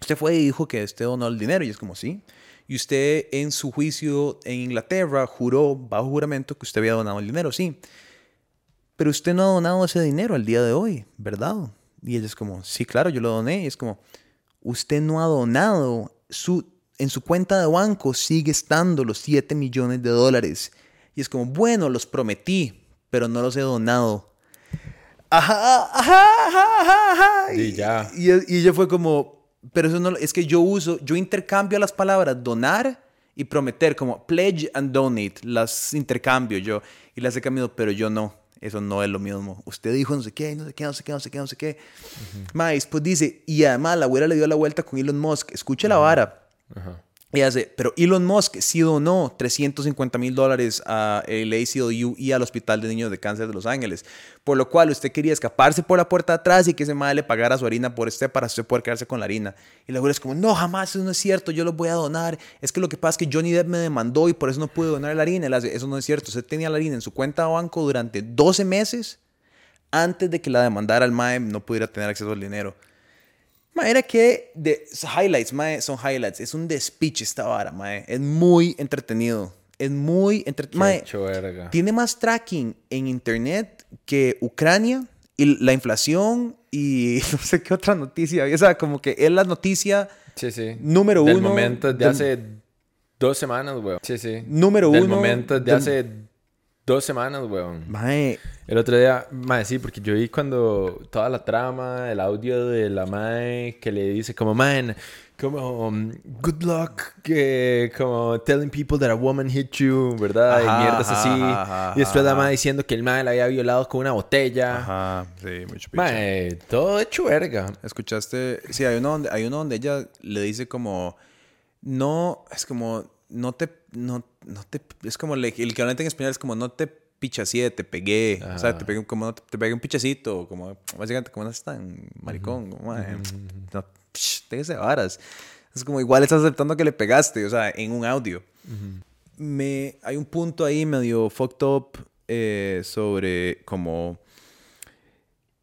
Speaker 1: usted fue y dijo que usted donó el dinero y es como, sí. Y usted en su juicio en Inglaterra juró bajo juramento que usted había donado el dinero, sí. Pero usted no ha donado ese dinero al día de hoy, ¿verdad? Y ella es como, sí, claro, yo lo doné. Y es como, usted no ha donado, su, en su cuenta de banco sigue estando los 7 millones de dólares. Y es como, bueno, los prometí, pero no los he donado. ajá, ajá, ajá, ajá, ajá.
Speaker 2: Y ya.
Speaker 1: Y, y ella fue como, pero eso no, es que yo uso, yo intercambio las palabras donar y prometer, como pledge and donate, las intercambio yo. Y las he cambiado, pero yo no. Eso no es lo mismo. Usted dijo no sé qué, no sé qué, no sé qué, no sé qué, no sé qué. Más, después dice, y además la abuela le dio la vuelta con Elon Musk. Escuche la vara.
Speaker 2: Ajá.
Speaker 1: Y hace, pero Elon Musk sí donó 350 mil dólares a el ACLU y al Hospital de Niños de Cáncer de Los Ángeles. Por lo cual usted quería escaparse por la puerta de atrás y que ese madre le pagara su harina por este para usted poder quedarse con la harina. Y la es como, no, jamás, eso no es cierto, yo lo voy a donar. Es que lo que pasa es que Johnny Depp me demandó y por eso no pude donar la harina. Hace, eso no es cierto. Usted tenía la harina en su cuenta de banco durante 12 meses antes de que la demandara el MAE no pudiera tener acceso al dinero. Ma, era que de highlights, mae, son highlights. Es un despiche esta vara, mae. Es muy entretenido. Es muy entretenido. Tiene más tracking en internet que Ucrania y la inflación y <laughs> no sé qué otra noticia. O sea, como que es la noticia
Speaker 2: Sí, sí.
Speaker 1: número
Speaker 2: Del
Speaker 1: uno.
Speaker 2: momento de
Speaker 1: del-
Speaker 2: hace dos semanas, weón. Sí, sí.
Speaker 1: Número
Speaker 2: Del
Speaker 1: uno
Speaker 2: momento de
Speaker 1: del-
Speaker 2: hace dos semanas, weón.
Speaker 1: Mae,
Speaker 2: El otro día, mae, sí, porque yo vi cuando toda la trama, el audio de la mae que le dice como, man, como, um, good luck, que como telling people that a woman hit you, ¿verdad?
Speaker 1: Ajá,
Speaker 2: y mierdas
Speaker 1: ajá,
Speaker 2: así.
Speaker 1: ajá,
Speaker 2: y después la mae diciendo que el mae la había violado con una botella.
Speaker 1: Ajá, sí, mucho.
Speaker 2: Mae, todo hecho verga.
Speaker 1: ¿Escuchaste? Sí, hay uno donde, hay uno donde ella le dice como, no, es como, no te, no, no te, es como, le- el equivalente en español es como, no te pichacié, te pegué, o sea, te pegué como, no te, te pegué un pichacito, como, básicamente, como no estás tan maricón, como, "Mae, no, psh, varas. Es como, igual estás aceptando que le pegaste, o sea, en un audio. Me, hay un punto ahí medio fucked up eh, sobre como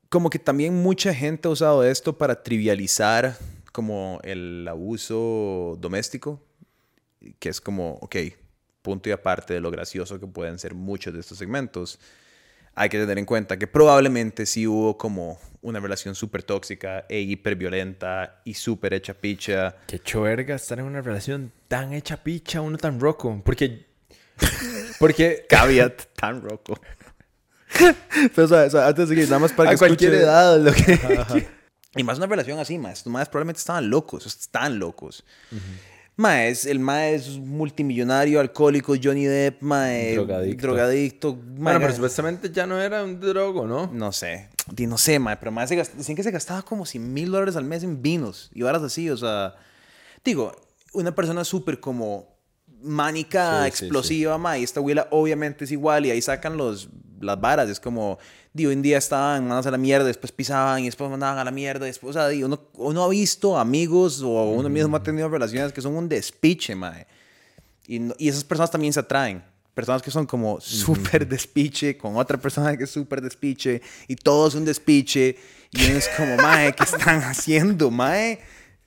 Speaker 1: como que también mucha gente ha usado esto para trivializar como el abuso doméstico, que es como, ok, punto y aparte de lo gracioso que pueden ser muchos de estos segmentos, hay que tener en cuenta que probablemente sí hubo como una relación súper tóxica e hiperviolenta y súper hecha picha.
Speaker 2: Qué hecho verga estar en una relación tan hecha picha, uno tan roco. Porque, porque <laughs>
Speaker 1: Caveat tan roco. Pero, o sea, o sea, antes de que nada más para que
Speaker 2: a cualquier
Speaker 1: escuche-
Speaker 2: edad, lo que... <laughs>
Speaker 1: Y más una relación así, más. Más probablemente estaban locos, están locos. Más, el mae es multimillonario, alcohólico, Johnny Depp, mae,
Speaker 2: Drogadicto.
Speaker 1: drogadicto, mae,
Speaker 2: Bueno, pero supuestamente ya no era un drogo, ¿no?
Speaker 1: no sé, no sé, mae, pero más se gast- decían que se gastaba como 100 mil dólares al mes en vinos y varas así, o sea, digo, una persona súper como mánica,
Speaker 2: Sí, sí,
Speaker 1: explosiva, mae, y esta abuela obviamente es igual y ahí sacan los, las varas, es como, digo, en día estaban mandados a la mierda, después pisaban y después mandaban a la mierda, después, o sea, digo, uno, uno ha visto amigos o uno mismo ha tenido relaciones que son un despiche, mae. Y, y esas personas también se atraen. Personas que son como súper despiche con otra persona que es súper despiche y todo es un despiche y uno es como, <laughs> mae, ¿qué están haciendo, mae?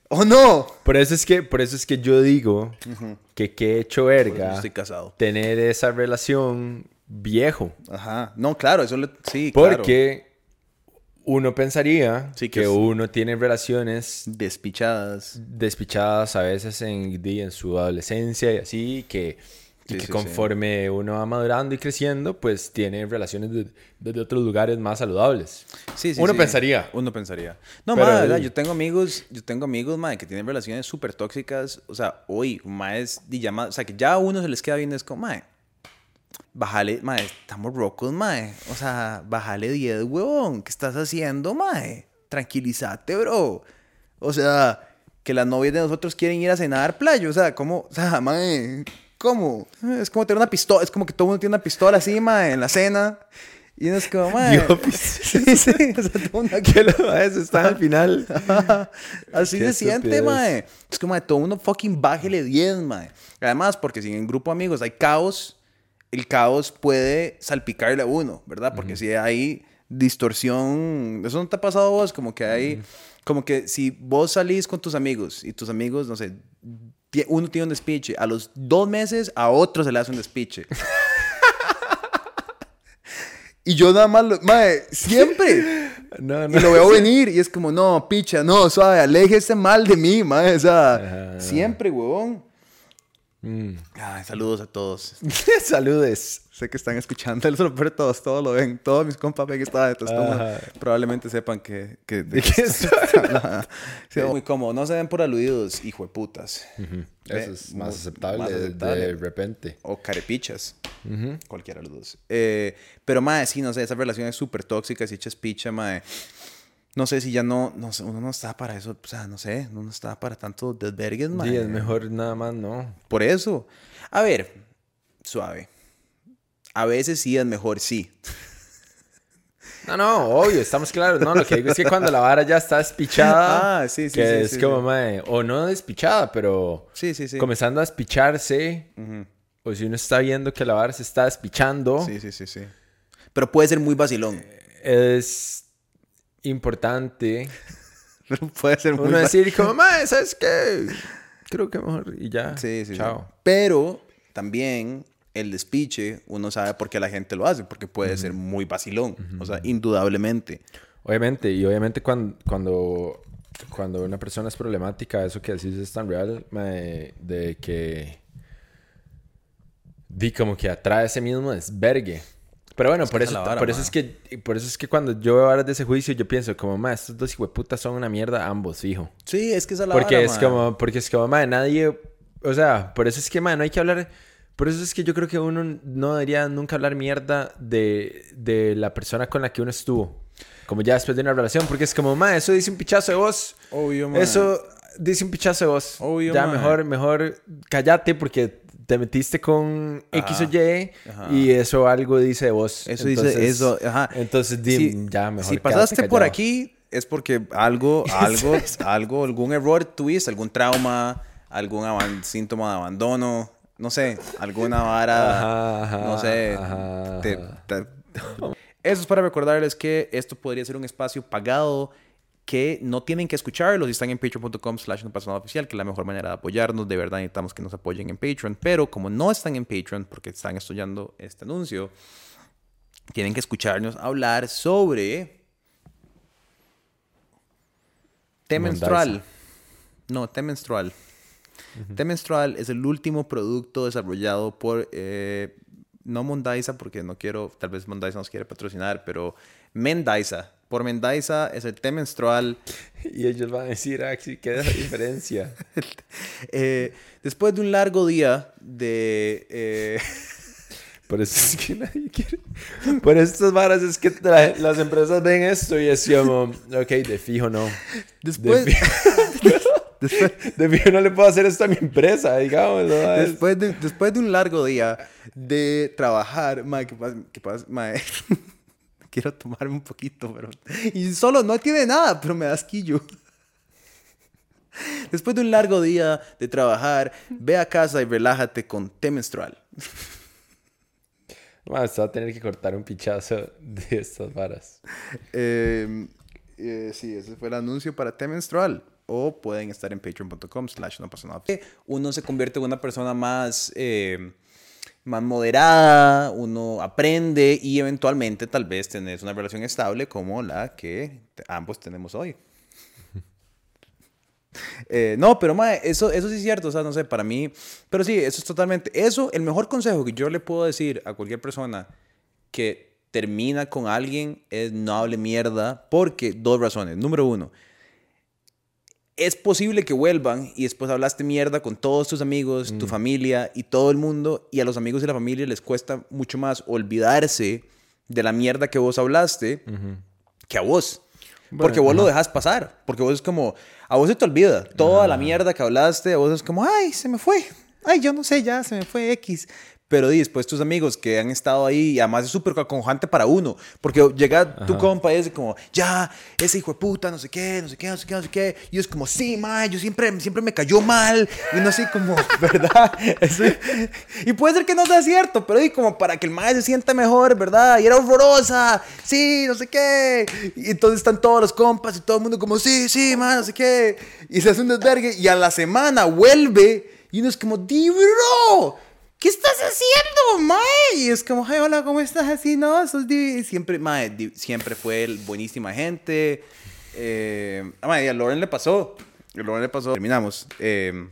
Speaker 1: ¿O no?
Speaker 2: Por eso es que, por eso es que yo digo que qué hecho verga
Speaker 1: estoy casado.
Speaker 2: tener esa relación viejo.
Speaker 1: Ajá. No, claro, eso le... Sí, claro.
Speaker 2: Porque uno pensaría
Speaker 1: Sí, que
Speaker 2: que,
Speaker 1: es-
Speaker 2: uno tiene relaciones
Speaker 1: Despichadas.
Speaker 2: despichadas a veces en, en su adolescencia y así, que, y que
Speaker 1: sí,
Speaker 2: conforme uno va madurando y creciendo, pues tiene relaciones de- desde otros lugares más saludables.
Speaker 1: Sí, sí,
Speaker 2: Uno pensaría.
Speaker 1: Uno pensaría. No,
Speaker 2: Pero-
Speaker 1: ¿verdad? yo tengo amigos, yo tengo amigos, mae, que tienen relaciones súper tóxicas. O sea, hoy, de llamada, o sea, que ya a uno se les queda viendo, es como, mae, bájale, mae, estamos rocos, mae. O sea, bájale 10, huevón. ¿Qué estás haciendo, mae? Tranquilízate, bro. O sea, que las novias de nosotros quieren ir a cenar playa. O sea, ¿cómo? <laughs> O sea, mae, ¿cómo? Es como tener una pistola, es como que todo el mundo tiene una pistola así, mae, en la cena. Y uno es como, mae.
Speaker 2: Dios, <laughs>
Speaker 1: sí, sí, <laughs> o sea, todo mundo
Speaker 2: Que los maes están al final. <laughs>
Speaker 1: Así se siente, mae. Es como, mae, todo uno fucking bájele 10, mae. Además, porque si en el grupo de amigos hay caos, el caos puede salpicarle a uno, ¿verdad? Porque si hay distorsión, eso no te ha pasado a vos, como que hay, como que si vos salís con tus amigos y tus amigos, no sé, uno tiene un despiche, a los dos meses a otro se le hace un despiche. <laughs> y yo nada más, lo, mae, siempre. <laughs>
Speaker 2: No,
Speaker 1: Y lo veo venir y es como, no, picha, no, suave, aléjese mal de mí, mae. O sea,
Speaker 2: Ajá.
Speaker 1: siempre, huevón.
Speaker 2: Mm.
Speaker 1: Ay, saludos a todos. <laughs>
Speaker 2: Saludes.
Speaker 1: Sé que están escuchando, eso lo peor de todos, todos lo ven. Todos mis compas ven que estaba de. Probablemente sepan que... que
Speaker 2: ¿De <laughs>
Speaker 1: muy cómodo. No se ven por aludidos, hijo de putas.
Speaker 2: Eso es más aceptable,
Speaker 1: más
Speaker 2: de-
Speaker 1: aceptable.
Speaker 2: de repente.
Speaker 1: O carepichas. Cualquiera de los dos. Eh, pero, madre, sí, no sé, esa relación es súper tóxica. Si echas picha, madre. No sé si ya no, no sé, uno no está para eso, o sea, no sé, uno no está para tanto desvergues, madre.
Speaker 2: Sí, es mejor nada más, ¿no?
Speaker 1: Por eso. A ver, suave. A veces sí es mejor sí.
Speaker 2: No, no, obvio, estamos claros. No, lo que digo es que cuando la vara ya está despichada, <laughs>
Speaker 1: Ah, sí, sí,
Speaker 2: que
Speaker 1: sí,
Speaker 2: es
Speaker 1: sí,
Speaker 2: como,
Speaker 1: sí.
Speaker 2: mae, o no despichada, pero
Speaker 1: Sí, sí, sí.
Speaker 2: comenzando a despicharse, o si uno está viendo que la vara se está despichando,
Speaker 1: Sí, sí, sí, sí. Pero puede ser muy vacilón.
Speaker 2: es importante <laughs>
Speaker 1: Pero puede ser muy
Speaker 2: uno decir como, <laughs> mae, ¿sabes qué? Creo que mejor, y ya,
Speaker 1: Sí, sí, sí.
Speaker 2: chao.
Speaker 1: Pero también el despiche, uno sabe por qué la gente lo hace, porque puede ser muy vacilón. O sea, indudablemente.
Speaker 2: Obviamente, y obviamente cuando, cuando, cuando una persona es problemática, eso que decís es tan real, de que di como que atrae ese mismo desvergue. Pero bueno, por, eso,
Speaker 1: es la vara,
Speaker 2: por, eso es que, por eso es que cuando yo veo horas de ese juicio, yo pienso como, ma, estos dos hijueputas son una mierda ambos, hijo.
Speaker 1: Sí, es que es la
Speaker 2: Porque
Speaker 1: vara,
Speaker 2: es como, porque es como, ma, nadie, o sea, por eso es que, ma, no hay que hablar, por eso es que yo creo que uno no debería nunca hablar mierda de, de la persona con la que uno estuvo. Como ya después de una relación, porque es como, ma, eso dice un pichazo de vos.
Speaker 1: Obvio, ma.
Speaker 2: Eso dice un pichazo de vos.
Speaker 1: Obvio,
Speaker 2: ya
Speaker 1: ma.
Speaker 2: mejor, mejor cállate porque te metiste con X o. Y
Speaker 1: Ajá.
Speaker 2: y eso algo dice de vos.
Speaker 1: Eso dice eso, ajá.
Speaker 2: Entonces, di,
Speaker 1: Si-
Speaker 2: ya mejor
Speaker 1: Si pasaste por aquí es porque algo, <laughs> algo, algo, algún error tuviste, algún trauma, algún síntoma de abandono, no sé, alguna vara,
Speaker 2: Ajá,
Speaker 1: no sé. te- <laughs> Eso es para recordarles que esto podría ser un espacio pagado que no tienen que escucharlo si están en patreon.com slash no pasa nada oficial, que es la mejor manera de apoyarnos. De verdad necesitamos que nos apoyen en Patreon. Pero como no están en Patreon porque están estudiando este anuncio, tienen que escucharnos hablar sobre té menstrual. No, té menstrual. Té menstrual es el último producto desarrollado por, eh, no Mondaisa, porque no quiero, tal vez Mondaisa nos quiere patrocinar, pero Mendaisa. Por Mendaisa es el té menstrual.
Speaker 2: Y ellos van a decir, ah, sí, ¿qué es <laughs> la diferencia?
Speaker 1: Eh, después de un largo día de... eh, <laughs>
Speaker 2: Por eso es que nadie quiere. Por estas varas es que la- las empresas ven esto y es como, ok, de fijo no.
Speaker 1: después,
Speaker 2: De fijo, <laughs> de fijo no le puedo hacer esto a mi empresa. Es-
Speaker 1: después, de, después de un largo día de trabajar, mae, ¿qué pasa? ¿Qué pasa? Mae, quiero tomarme un poquito, pero... Y solo no tiene nada, pero me da asquillo. <laughs> Después de un largo día de trabajar, ve a casa y relájate con té menstrual. <laughs>
Speaker 2: Ma, se va a tener que cortar un pichazo de estas varas.
Speaker 1: Eh, eh, sí, ese fue el anuncio para té menstrual. O pueden estar en patreon.com slash no pasa nada. Uno se convierte en una persona más, eh, más moderada, uno aprende y eventualmente tal vez tenés una relación estable como la que ambos tenemos hoy. <laughs> Eh, no, pero eso, eso sí es cierto, o sea, no sé, para mí, pero sí, eso es totalmente, eso, el mejor consejo que yo le puedo decir a cualquier persona que termina con alguien es no hable mierda, porque dos razones. Número uno, es posible que vuelvan y después hablaste mierda con todos tus amigos, tu familia y todo el mundo, y a los amigos y la familia les cuesta mucho más olvidarse de la mierda que vos hablaste que a vos. porque vos lo dejas pasar. Porque vos es como, a vos se te olvida toda la mierda que hablaste. A vos es como, ay, se me fue. Ay, yo no sé, ya se me fue X. Pero después tus amigos que han estado ahí, y además es súper aconjante para uno. Porque llega tu compa y es como, ya, ese hijo de puta, no sé qué, no sé qué, no sé qué, no sé qué. Y es como, sí, ma, yo siempre, siempre me cayó mal. Y uno así como, <laughs> ¿verdad? Y puede ser que no sea cierto, pero y como para que el mae se sienta mejor, ¿verdad? Y era horrorosa, sí, no sé qué. Y entonces están todos los compas y todo el mundo como, sí, sí, ma, no sé qué. Y se hace un desvergue y a la semana vuelve y uno es como, di, bro. ¿Qué estás haciendo, mae? Y es como, ay, hola, ¿cómo estás? Así, no, sos divi-". Siempre, mae, siempre fue el buenísima gente. Eh, ah, mae, a Lauren le pasó. A Lauren le pasó. Terminamos. Eh,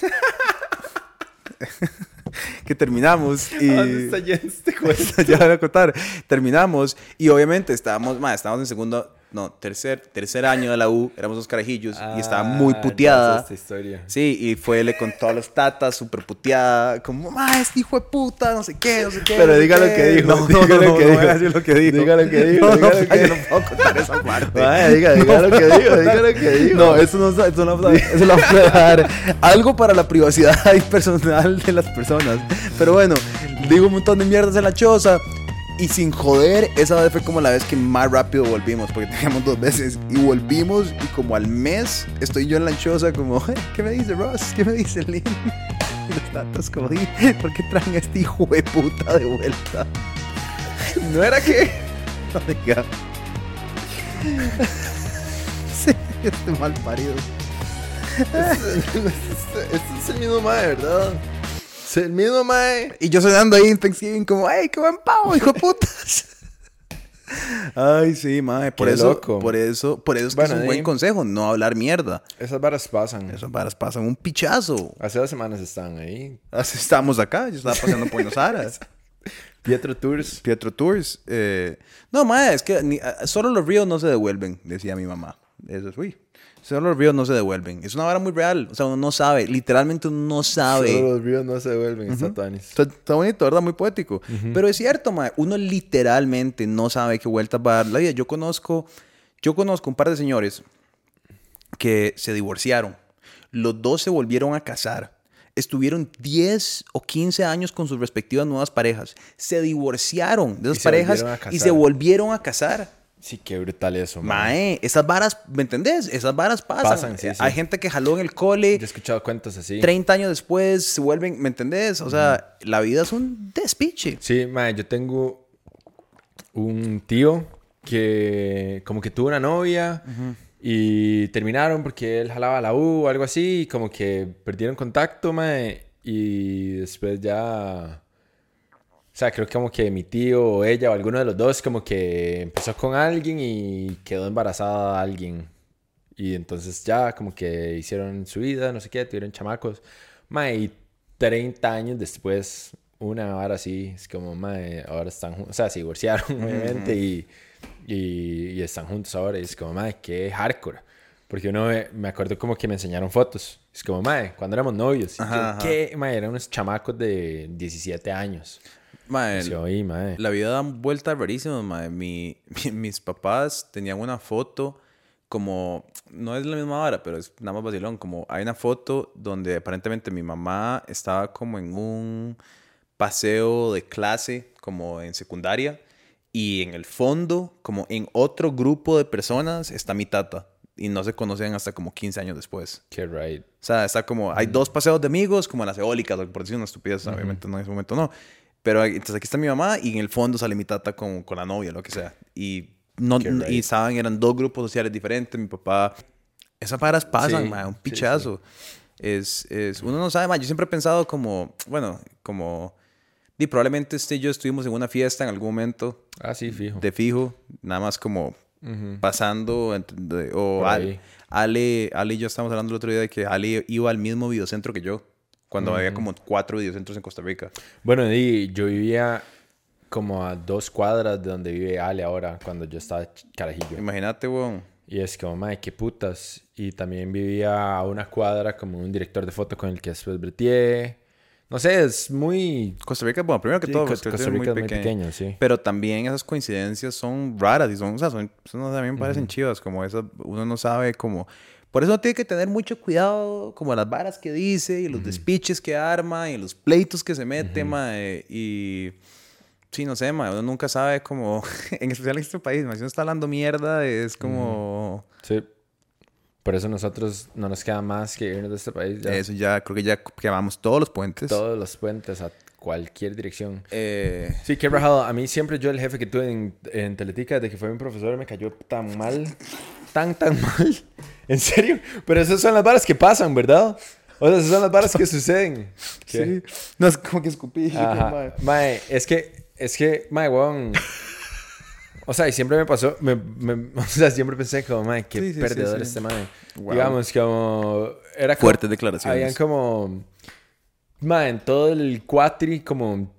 Speaker 1: <laughs> que terminamos y...
Speaker 2: ¿A dónde está yendo este <laughs>
Speaker 1: ya voy a contar. Terminamos y obviamente estábamos, ma, estábamos en segundo, no, tercer, tercer año de la U, éramos dos carajillos y estaba muy
Speaker 2: Ah,
Speaker 1: puteada.
Speaker 2: esta historia.
Speaker 1: Sí, y fue, le contó a los tatas, súper puteada, como, ma, este hijo de puta, no sé qué, no sé qué.
Speaker 2: Pero
Speaker 1: no
Speaker 2: diga lo
Speaker 1: qué".
Speaker 2: que dijo,
Speaker 1: No, no,
Speaker 2: diga
Speaker 1: no,
Speaker 2: lo
Speaker 1: no,
Speaker 2: que
Speaker 1: no
Speaker 2: dijo.
Speaker 1: decir lo que dijo.
Speaker 2: Diga lo que dijo, <laughs>
Speaker 1: No, no,
Speaker 2: lo que
Speaker 1: yo no
Speaker 2: dijo.
Speaker 1: puedo contar esa <laughs> parte.
Speaker 2: Vaya, diga, diga lo que dijo, diga lo que dijo.
Speaker 1: No, eso no, eso no, eso lo voy a dar. Algo para la privacidad <laughs> y personal de las personas. Pero bueno, digo un montón de mierdas en la choza. Y sin joder, esa vez fue como la vez que más rápido volvimos, porque <laughs> teníamos dos veces. Y volvimos y como al mes estoy yo en la choza como, "Hey, ¿qué me dice Ross? ¿Qué me dice Lynn? <laughs> Y los tatas como, "Di, ¿por qué traen a este hijo de puta de vuelta?
Speaker 2: No era que. <laughs>
Speaker 1: No diga. Sí, este mal parido.
Speaker 2: Este, este es el mismo mae, ¿verdad? Es el mismo mae.
Speaker 1: Y yo sonando ahí en Thanksgiving como, ¡ay, qué buen pavo, hijo de putas! Ay, sí, madre. Por
Speaker 2: Qué
Speaker 1: eso,
Speaker 2: loco.
Speaker 1: por eso, por eso es que
Speaker 2: Bueno,
Speaker 1: es un buen consejo, no hablar mierda.
Speaker 2: Esas varas pasan.
Speaker 1: Esas varas pasan un pichazo.
Speaker 2: Hace dos semanas estaban ahí.
Speaker 1: Estamos acá, yo estaba pasando por Buenos Aires. <laughs>
Speaker 2: Pietro Tours.
Speaker 1: Pietro Tours. eh, no, madre, es que ni- ah, solo los ríos no se devuelven, decía mi mamá. Eso es, uy. Solo los ríos no se devuelven. Es una vara muy real. O sea, uno no sabe. Literalmente uno no sabe.
Speaker 2: Solo los ríos no se devuelven, está Tanis.
Speaker 1: Está, está bonito, ¿verdad? Muy poético. Pero es cierto, mae. Uno literalmente no sabe qué vueltas va a dar la vida. Yo conozco, yo conozco un par de señores que se divorciaron. Los dos se volvieron a casar. Estuvieron 10 o 15 años con sus respectivas nuevas parejas. Se divorciaron de esas
Speaker 2: se
Speaker 1: parejas y se volvieron a casar.
Speaker 2: Sí, qué brutal eso, mae.
Speaker 1: Mae, esas varas, ¿me entendés? Esas varas pasan.
Speaker 2: Pasan, sí, sí.
Speaker 1: Hay gente que jaló en el cole.
Speaker 2: Yo he escuchado cuentos así.
Speaker 1: 30 años después se vuelven, ¿me entendés? O sea, la vida es un despiche.
Speaker 2: Sí, mae, yo tengo un tío que como que tuvo una novia y terminaron porque él jalaba la U o algo así y como que perdieron contacto, mae, y después ya... O sea, creo que como que mi tío o ella o alguno de los dos como que empezó con alguien y quedó embarazada a alguien. Y entonces ya como que hicieron su vida, no sé qué, tuvieron chamacos. Mae, y 30 años después, una hora así, es como, mae, ahora están juntos. O sea, se divorciaron, <laughs> obviamente, y, y, y están juntos ahora. Y es como, mae, qué hardcore. Porque uno me acuerdo como que me enseñaron fotos. Es como, mae, cuando éramos novios. Y
Speaker 1: Ajá,
Speaker 2: yo,
Speaker 1: ajá.
Speaker 2: ¿qué? Mae, eran unos chamacos de 17 años.
Speaker 1: Mae,
Speaker 2: Sí, oí, mae.
Speaker 1: la vida da vueltas rarísimas, mae. Mi, <laughs> mi- mis papás tenían una foto como, no es la misma hora, pero es nada más vacilón, como hay una foto donde aparentemente mi mamá estaba como en un paseo de clase, como en secundaria, y en el fondo, como en otro grupo de personas, está mi tata. Y no se conocían hasta como 15 años después.
Speaker 2: Qué right.
Speaker 1: O sea, está como, hay dos paseos de amigos, como en las eólicas, por decir una estupidez, obviamente no en ese momento no. Pero entonces aquí está mi mamá y en el fondo sale mi tata con, con la novia, lo que sea. Y, no, y saben, eran dos grupos sociales diferentes, mi papá. Esas paras pasan,
Speaker 2: Sí,
Speaker 1: ma, un
Speaker 2: sí,
Speaker 1: pichazo. Es, es, uno no sabe más. Yo siempre he pensado como, bueno, como, y probablemente este y yo estuvimos en una fiesta en algún momento
Speaker 2: Ah, sí, fijo.
Speaker 1: de fijo, nada más como
Speaker 2: Ujú.
Speaker 1: pasando, ent- de- o. Ale, Ale y yo estábamos hablando el otro día de que Ale iba al mismo videocentro que yo, cuando había como cuatro videocentros en Costa Rica.
Speaker 2: Bueno, di, yo vivía como a dos cuadras de donde vive Ale ahora, cuando yo estaba carajillo.
Speaker 1: Imagínate, weón.
Speaker 2: Y es como, madre, qué putas. Y también vivía a una cuadra como un director de foto con el que después breteé. No sé, es muy...
Speaker 1: Costa Rica, bueno, primero que
Speaker 2: Sí,
Speaker 1: todo,
Speaker 2: Costa-
Speaker 1: Rica es muy pequeño.
Speaker 2: sí.
Speaker 1: Pero también esas coincidencias son raras y son, o sea, son, son- también parecen chivas, como esas, uno no sabe como... Por eso tiene que tener mucho cuidado, como las varas que dice y los despiches que arma y los pleitos que se mete, mae, y... Sí, no sé, mae, uno nunca sabe como... <laughs> en especial en este país, mae, si uno está hablando mierda, es como...
Speaker 2: Sí. Por eso nosotros no nos queda más que irnos de este país. ya.
Speaker 1: Eso ya, creo que ya quemamos todos los puentes.
Speaker 2: Todos los puentes a cualquier dirección.
Speaker 1: Eh,
Speaker 2: Sí, qué rajado. A mí siempre yo el jefe que tuve en, en Teletica, desde que fue mi profesor, me cayó tan mal. Tan, tan <laughs> mal. En serio. Pero esas son las varas que pasan, ¿verdad? O sea, esas son las varas que <laughs> suceden. ¿Qué?
Speaker 1: sí. No es como que escupí.
Speaker 2: Ajá.
Speaker 1: mae.
Speaker 2: Mae, es que, es que, mae, weón. O sea, y siempre me pasó, me, me- <laughs> o sea, siempre pensé como, mae, qué
Speaker 1: Sí, sí,
Speaker 2: perdedor
Speaker 1: sí.
Speaker 2: este mae.
Speaker 1: Wow.
Speaker 2: Digamos, como, era como,
Speaker 1: Fuertes declaraciones.
Speaker 2: Habían como, ma, en todo el cuatri, como,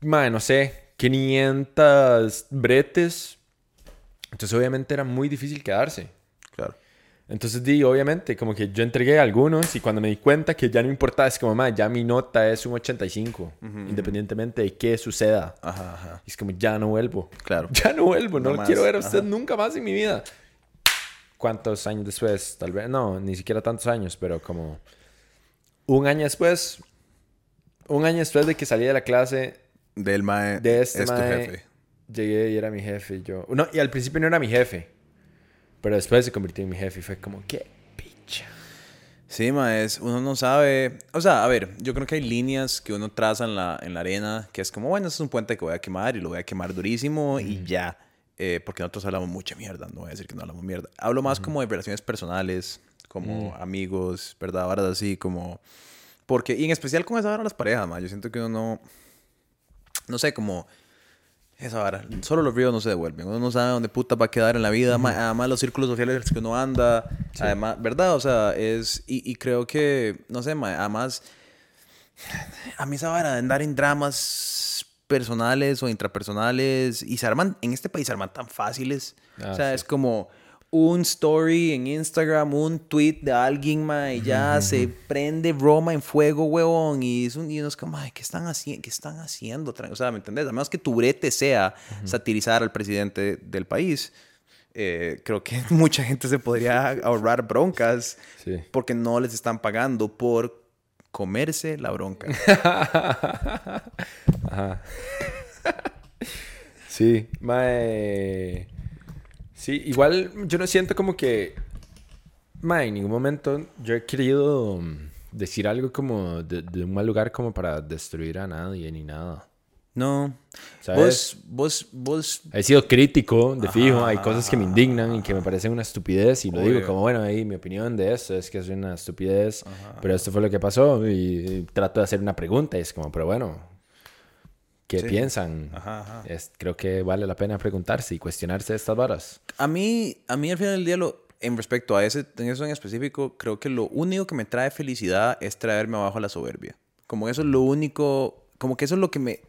Speaker 2: ma, no sé, 500 bretes. Entonces, obviamente, era muy difícil quedarse.
Speaker 1: Claro.
Speaker 2: Entonces, di, obviamente, como que yo entregué algunos y cuando me di cuenta que ya no importaba, es como, ma, ya mi nota es un 85, independientemente de qué suceda.
Speaker 1: Ajá, ajá.
Speaker 2: Y es como, ya no vuelvo.
Speaker 1: Claro. <laughs>
Speaker 2: Ya no vuelvo, no,
Speaker 1: No
Speaker 2: lo
Speaker 1: más,
Speaker 2: quiero ver a usted
Speaker 1: ajá.
Speaker 2: nunca más en mi vida. ¿Cuántos años después? Tal vez, no, ni siquiera tantos años, pero como un año después, un año después de que salí de la clase
Speaker 1: Del mae.
Speaker 2: de este
Speaker 1: es tu
Speaker 2: mae,
Speaker 1: jefe.
Speaker 2: Llegué y era mi jefe y yo... No, y al principio no era mi jefe, pero después se convirtió en mi jefe y fue como, qué picha.
Speaker 1: Sí, maes, uno no sabe. O sea, a ver, yo creo que hay líneas que uno traza en la, en la arena que es como, bueno, este es un puente que voy a quemar y lo voy a quemar durísimo y ya. Eh, porque nosotros hablamos mucha mierda, no voy a decir que no hablamos mierda. Hablo más como de relaciones personales, como amigos, ¿verdad? Ahora así, como. Porque, y en especial con esa de las parejas, ma, yo siento que uno no. No sé, como. Esa vara. Solo los ríos no se devuelven. Uno no sabe dónde puta va a quedar en la vida. ma- Además, los círculos sociales en los que uno anda. Además, ¿verdad? O sea, es. Y, y creo que. No sé, ma, además. A mí esa vara de andar en dramas personales o intrapersonales. Y se arman. En este país se arman tan fáciles.
Speaker 2: Ah,
Speaker 1: o sea,
Speaker 2: sí.
Speaker 1: es como un story en Instagram, un tweet de alguien, ma, y ya se prende Roma en fuego, huevón, y, es un, y uno es como, ay, ¿qué están, haci ¿qué están haciendo? O sea, ¿me entendés? A menos que tu brete sea satirizar al presidente del país, eh, creo que <laughs> mucha gente se podría ahorrar broncas
Speaker 2: Sí.
Speaker 1: porque no les están pagando por comerse la bronca. <laughs>
Speaker 2: Ajá. <laughs> sí, mae. Sí, igual yo no siento como que. Mae, en ningún momento yo he querido mm, decir algo como de, de un mal lugar como para destruir a nadie ni nada.
Speaker 1: No.
Speaker 2: ¿Sabes?
Speaker 1: Vos, vos, vos
Speaker 2: He sido crítico, de fijo. Hay cosas que me indignan y que me parecen una estupidez. Y lo digo
Speaker 1: Obvio.
Speaker 2: como, bueno, ahí mi opinión de esto es que es una estupidez. Pero esto fue lo que pasó. Y, y trato de hacer una pregunta. Y es como, pero bueno, ¿qué
Speaker 1: Sí.
Speaker 2: piensan?
Speaker 1: Ajá, ajá.
Speaker 2: Es, creo que vale la pena preguntarse y cuestionarse estas varas.
Speaker 1: A mí, a mí al final del día, lo, en respecto a ese, en eso en específico, creo que lo único que me trae felicidad es traerme abajo la soberbia. Como eso es lo único, como que eso es lo que me,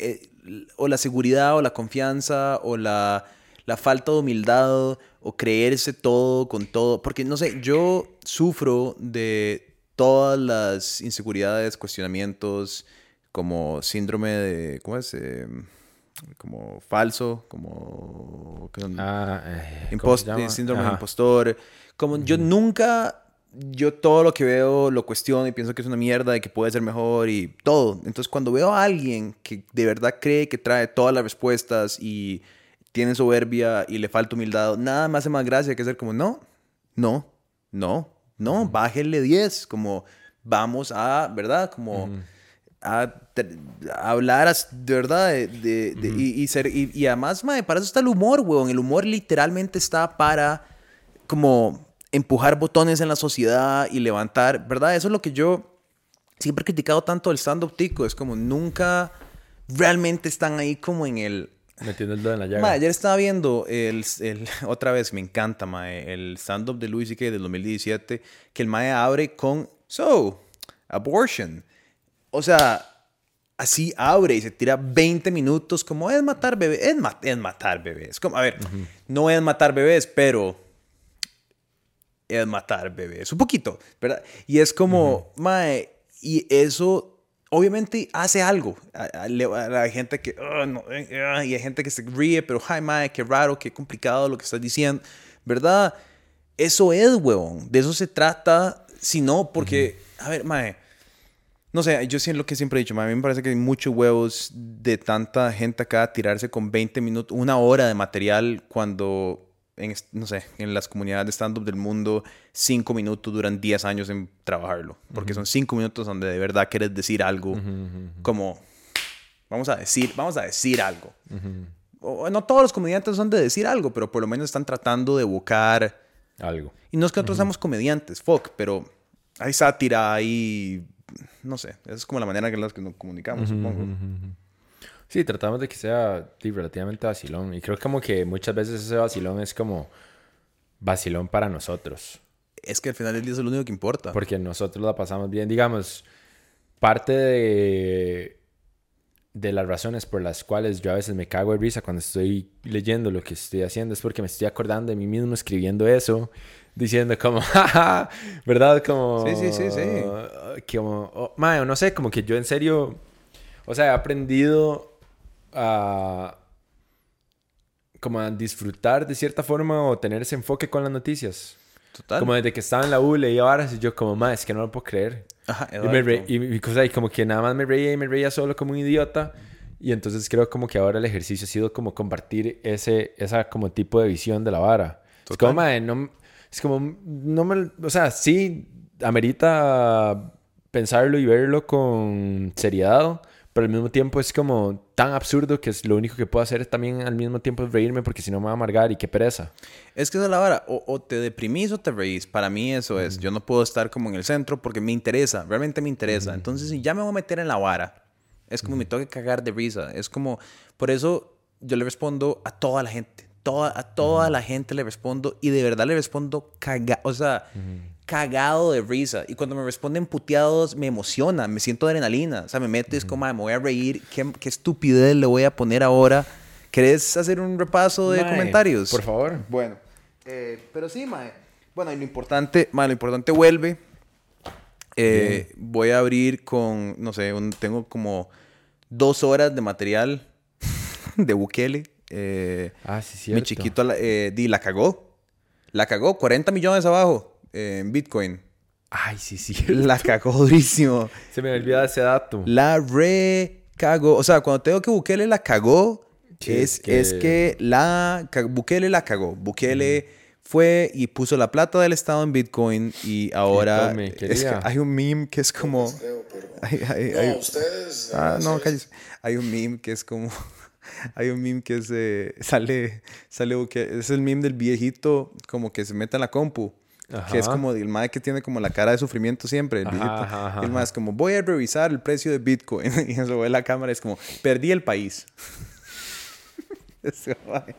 Speaker 1: eh, o la seguridad, o la confianza, o la, la falta de humildad, o creerse todo con todo. Porque, no sé, yo sufro de todas las inseguridades, cuestionamientos, como síndrome de, ¿cómo es? Eh, como falso, como...
Speaker 2: Ah, eh,
Speaker 1: síndrome de impostor. Como yo nunca, yo todo lo que veo lo cuestiono y pienso que es una mierda y que puede ser mejor y todo. Entonces cuando veo a alguien que de verdad cree que trae todas las respuestas y tiene soberbia y le falta humildad, nada me hace más gracia que ser como, no, no, no, no, bájenle 10, como vamos a, ¿verdad? Como a hablar as- de verdad de, de- de- y, y ser y, y además mae, para eso está el humor weón el humor literalmente está para como empujar botones en la sociedad y levantar verdad eso es lo que yo siempre he criticado tanto el stand up tico es como nunca realmente están ahí como en el
Speaker 2: Metiendo el dedo en la llaga.
Speaker 1: Ayer estaba viendo el, el- <laughs> otra vez, me encanta, mae, el stand-up de Louis C.K. del 2017, que el mae abre con, so, abortion. O sea, así abre y se tira 20 minutos como es matar bebés, es, ma- es matar bebés. Como, a ver, no es matar bebés, pero es matar bebés. Un poquito, ¿verdad? Y es como, mae, y eso obviamente hace algo. Hay gente que, "Ah, no, eh, ah", y hay gente que se ríe, pero, ay, mae, qué raro, qué complicado lo que estás diciendo, ¿verdad? Eso es, huevón. De eso se trata, si no, porque, a ver, mae. No sé, yo siento lo que siempre he dicho, a mí me parece que hay muchos huevos de tanta gente acá tirarse con 20 minutos, una hora de material cuando, en, no sé, en las comunidades de stand-up del mundo, 5 minutos duran 10 años en trabajarlo. Porque son 5 minutos donde de verdad quieres decir algo como, vamos a decir, vamos a decir algo. O- no todos los comediantes son de decir algo, pero por lo menos están tratando de evocar...
Speaker 2: Algo.
Speaker 1: Y no es que nosotros seamos comediantes, fuck, pero hay sátira, hay... No sé, esa es como la manera en la que nos comunicamos, supongo.
Speaker 2: Sí, tratamos de que sea sí, relativamente vacilón. Y creo como que muchas veces ese vacilón es como vacilón para nosotros.
Speaker 1: Es que al final del día es lo único que importa.
Speaker 2: Porque nosotros la pasamos bien. Digamos, parte de, de las razones por las cuales yo a veces me cago de risa cuando estoy leyendo lo que estoy haciendo es porque me estoy acordando de mí mismo escribiendo eso, diciendo como, <laughs> jaja, ¿verdad? Como...
Speaker 1: Sí, sí, sí, sí.
Speaker 2: Como, oh, no sé, como que yo en serio, o sea, he aprendido a como a disfrutar de cierta forma o tener ese enfoque con las noticias.
Speaker 1: Total.
Speaker 2: Como desde que estaba en la U leía varas y yo como, más es que no lo puedo creer.
Speaker 1: Ajá,
Speaker 2: Y, me re- y, y cosa- y como que nada más me reía y me reía solo como un idiota. Y entonces creo como que ahora el ejercicio ha sido como compartir ese esa como tipo de visión de la vara. Es como, mae, no, es como, no me, o sea, sí, amerita pensarlo y verlo con seriedad, pero al mismo tiempo es como tan absurdo que es lo único que puedo hacer también al mismo tiempo es reírme porque si no me va a amargar y qué pereza.
Speaker 1: Es que esa es la vara. O, o te deprimís o te reís. Para mí eso es. Yo no puedo estar como en el centro porque me interesa. Realmente me interesa. Entonces, si ya me voy a meter en la vara, es como me tengo que cagar de risa. Es como... Por eso yo le respondo a toda la gente. Toda, a toda la gente le respondo. Y de verdad le respondo caga... O sea, cagado de risa. Y cuando me responden puteados, me emociona. Me siento adrenalina. O sea, me meto y es como, "Ay, me voy a reír. ¿Qué, qué estupidez le voy a poner ahora? ¿Querés hacer un repaso de
Speaker 2: Mae,
Speaker 1: comentarios?
Speaker 2: Por favor.
Speaker 1: Bueno, eh, pero sí, mae. Bueno, y lo importante, mae, lo importante vuelve. Eh, voy a abrir con, no sé, un- tengo como dos horas de material <laughs> de Bukele. Eh,
Speaker 2: Ah, sí,
Speaker 1: mi
Speaker 2: cierto.
Speaker 1: chiquito la, eh, di, la cagó. La cagó, 40 millones abajo en Bitcoin.
Speaker 2: Ay, sí, sí.
Speaker 1: La cagó durísimo.
Speaker 2: Se me olvida ese dato.
Speaker 1: La recagó. O sea, cuando tengo que Bukele la cagó,
Speaker 2: Sí,
Speaker 1: es,
Speaker 2: es que-
Speaker 1: es que la Bukele la cagó. Bukele fue y puso la plata del Estado en Bitcoin y ahora es que hay un meme que es como... Hay- <laughs> hay- hay-
Speaker 4: No, ustedes.
Speaker 1: Ah, no, cállese. Hay un meme que es como... <laughs> Hay un meme que es, eh, <laughs> sale, sale Bukele- es el meme del viejito como que se mete en la compu. Que es como el mae que tiene como la cara de sufrimiento siempre, el
Speaker 2: Ajá,
Speaker 1: el mae es como, voy a revisar el precio de Bitcoin. <laughs> y eso ve la cámara, es como, perdí el país. <laughs> Mae.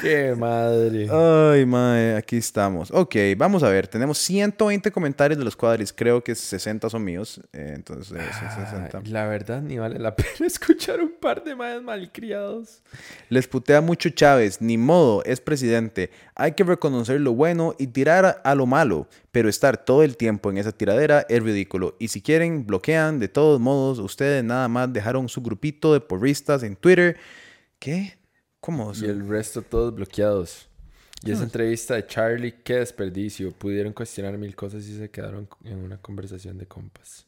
Speaker 2: Qué madre.
Speaker 1: Ay, mae, aquí estamos. Ok, vamos a ver. Tenemos 120 comentarios de los cuadris. Creo que 60 son míos. eh, entonces, eh, son 60.
Speaker 2: Ay, la verdad, ni vale la <laughs> pena escuchar un par de más malcriados.
Speaker 1: Les putea mucho Chávez. Ni modo, es presidente. Hay que reconocer lo bueno y tirar a, a lo malo. Pero estar todo el tiempo en esa tiradera es ridículo. Y si quieren, bloquean. De todos modos, ustedes nada más dejaron su grupito de porristas en Twitter. ¿Qué?
Speaker 2: Y el resto todos bloqueados. Y esa entrevista de Charlie, qué desperdicio. Pudieron cuestionar mil cosas y se quedaron en una conversación de compas.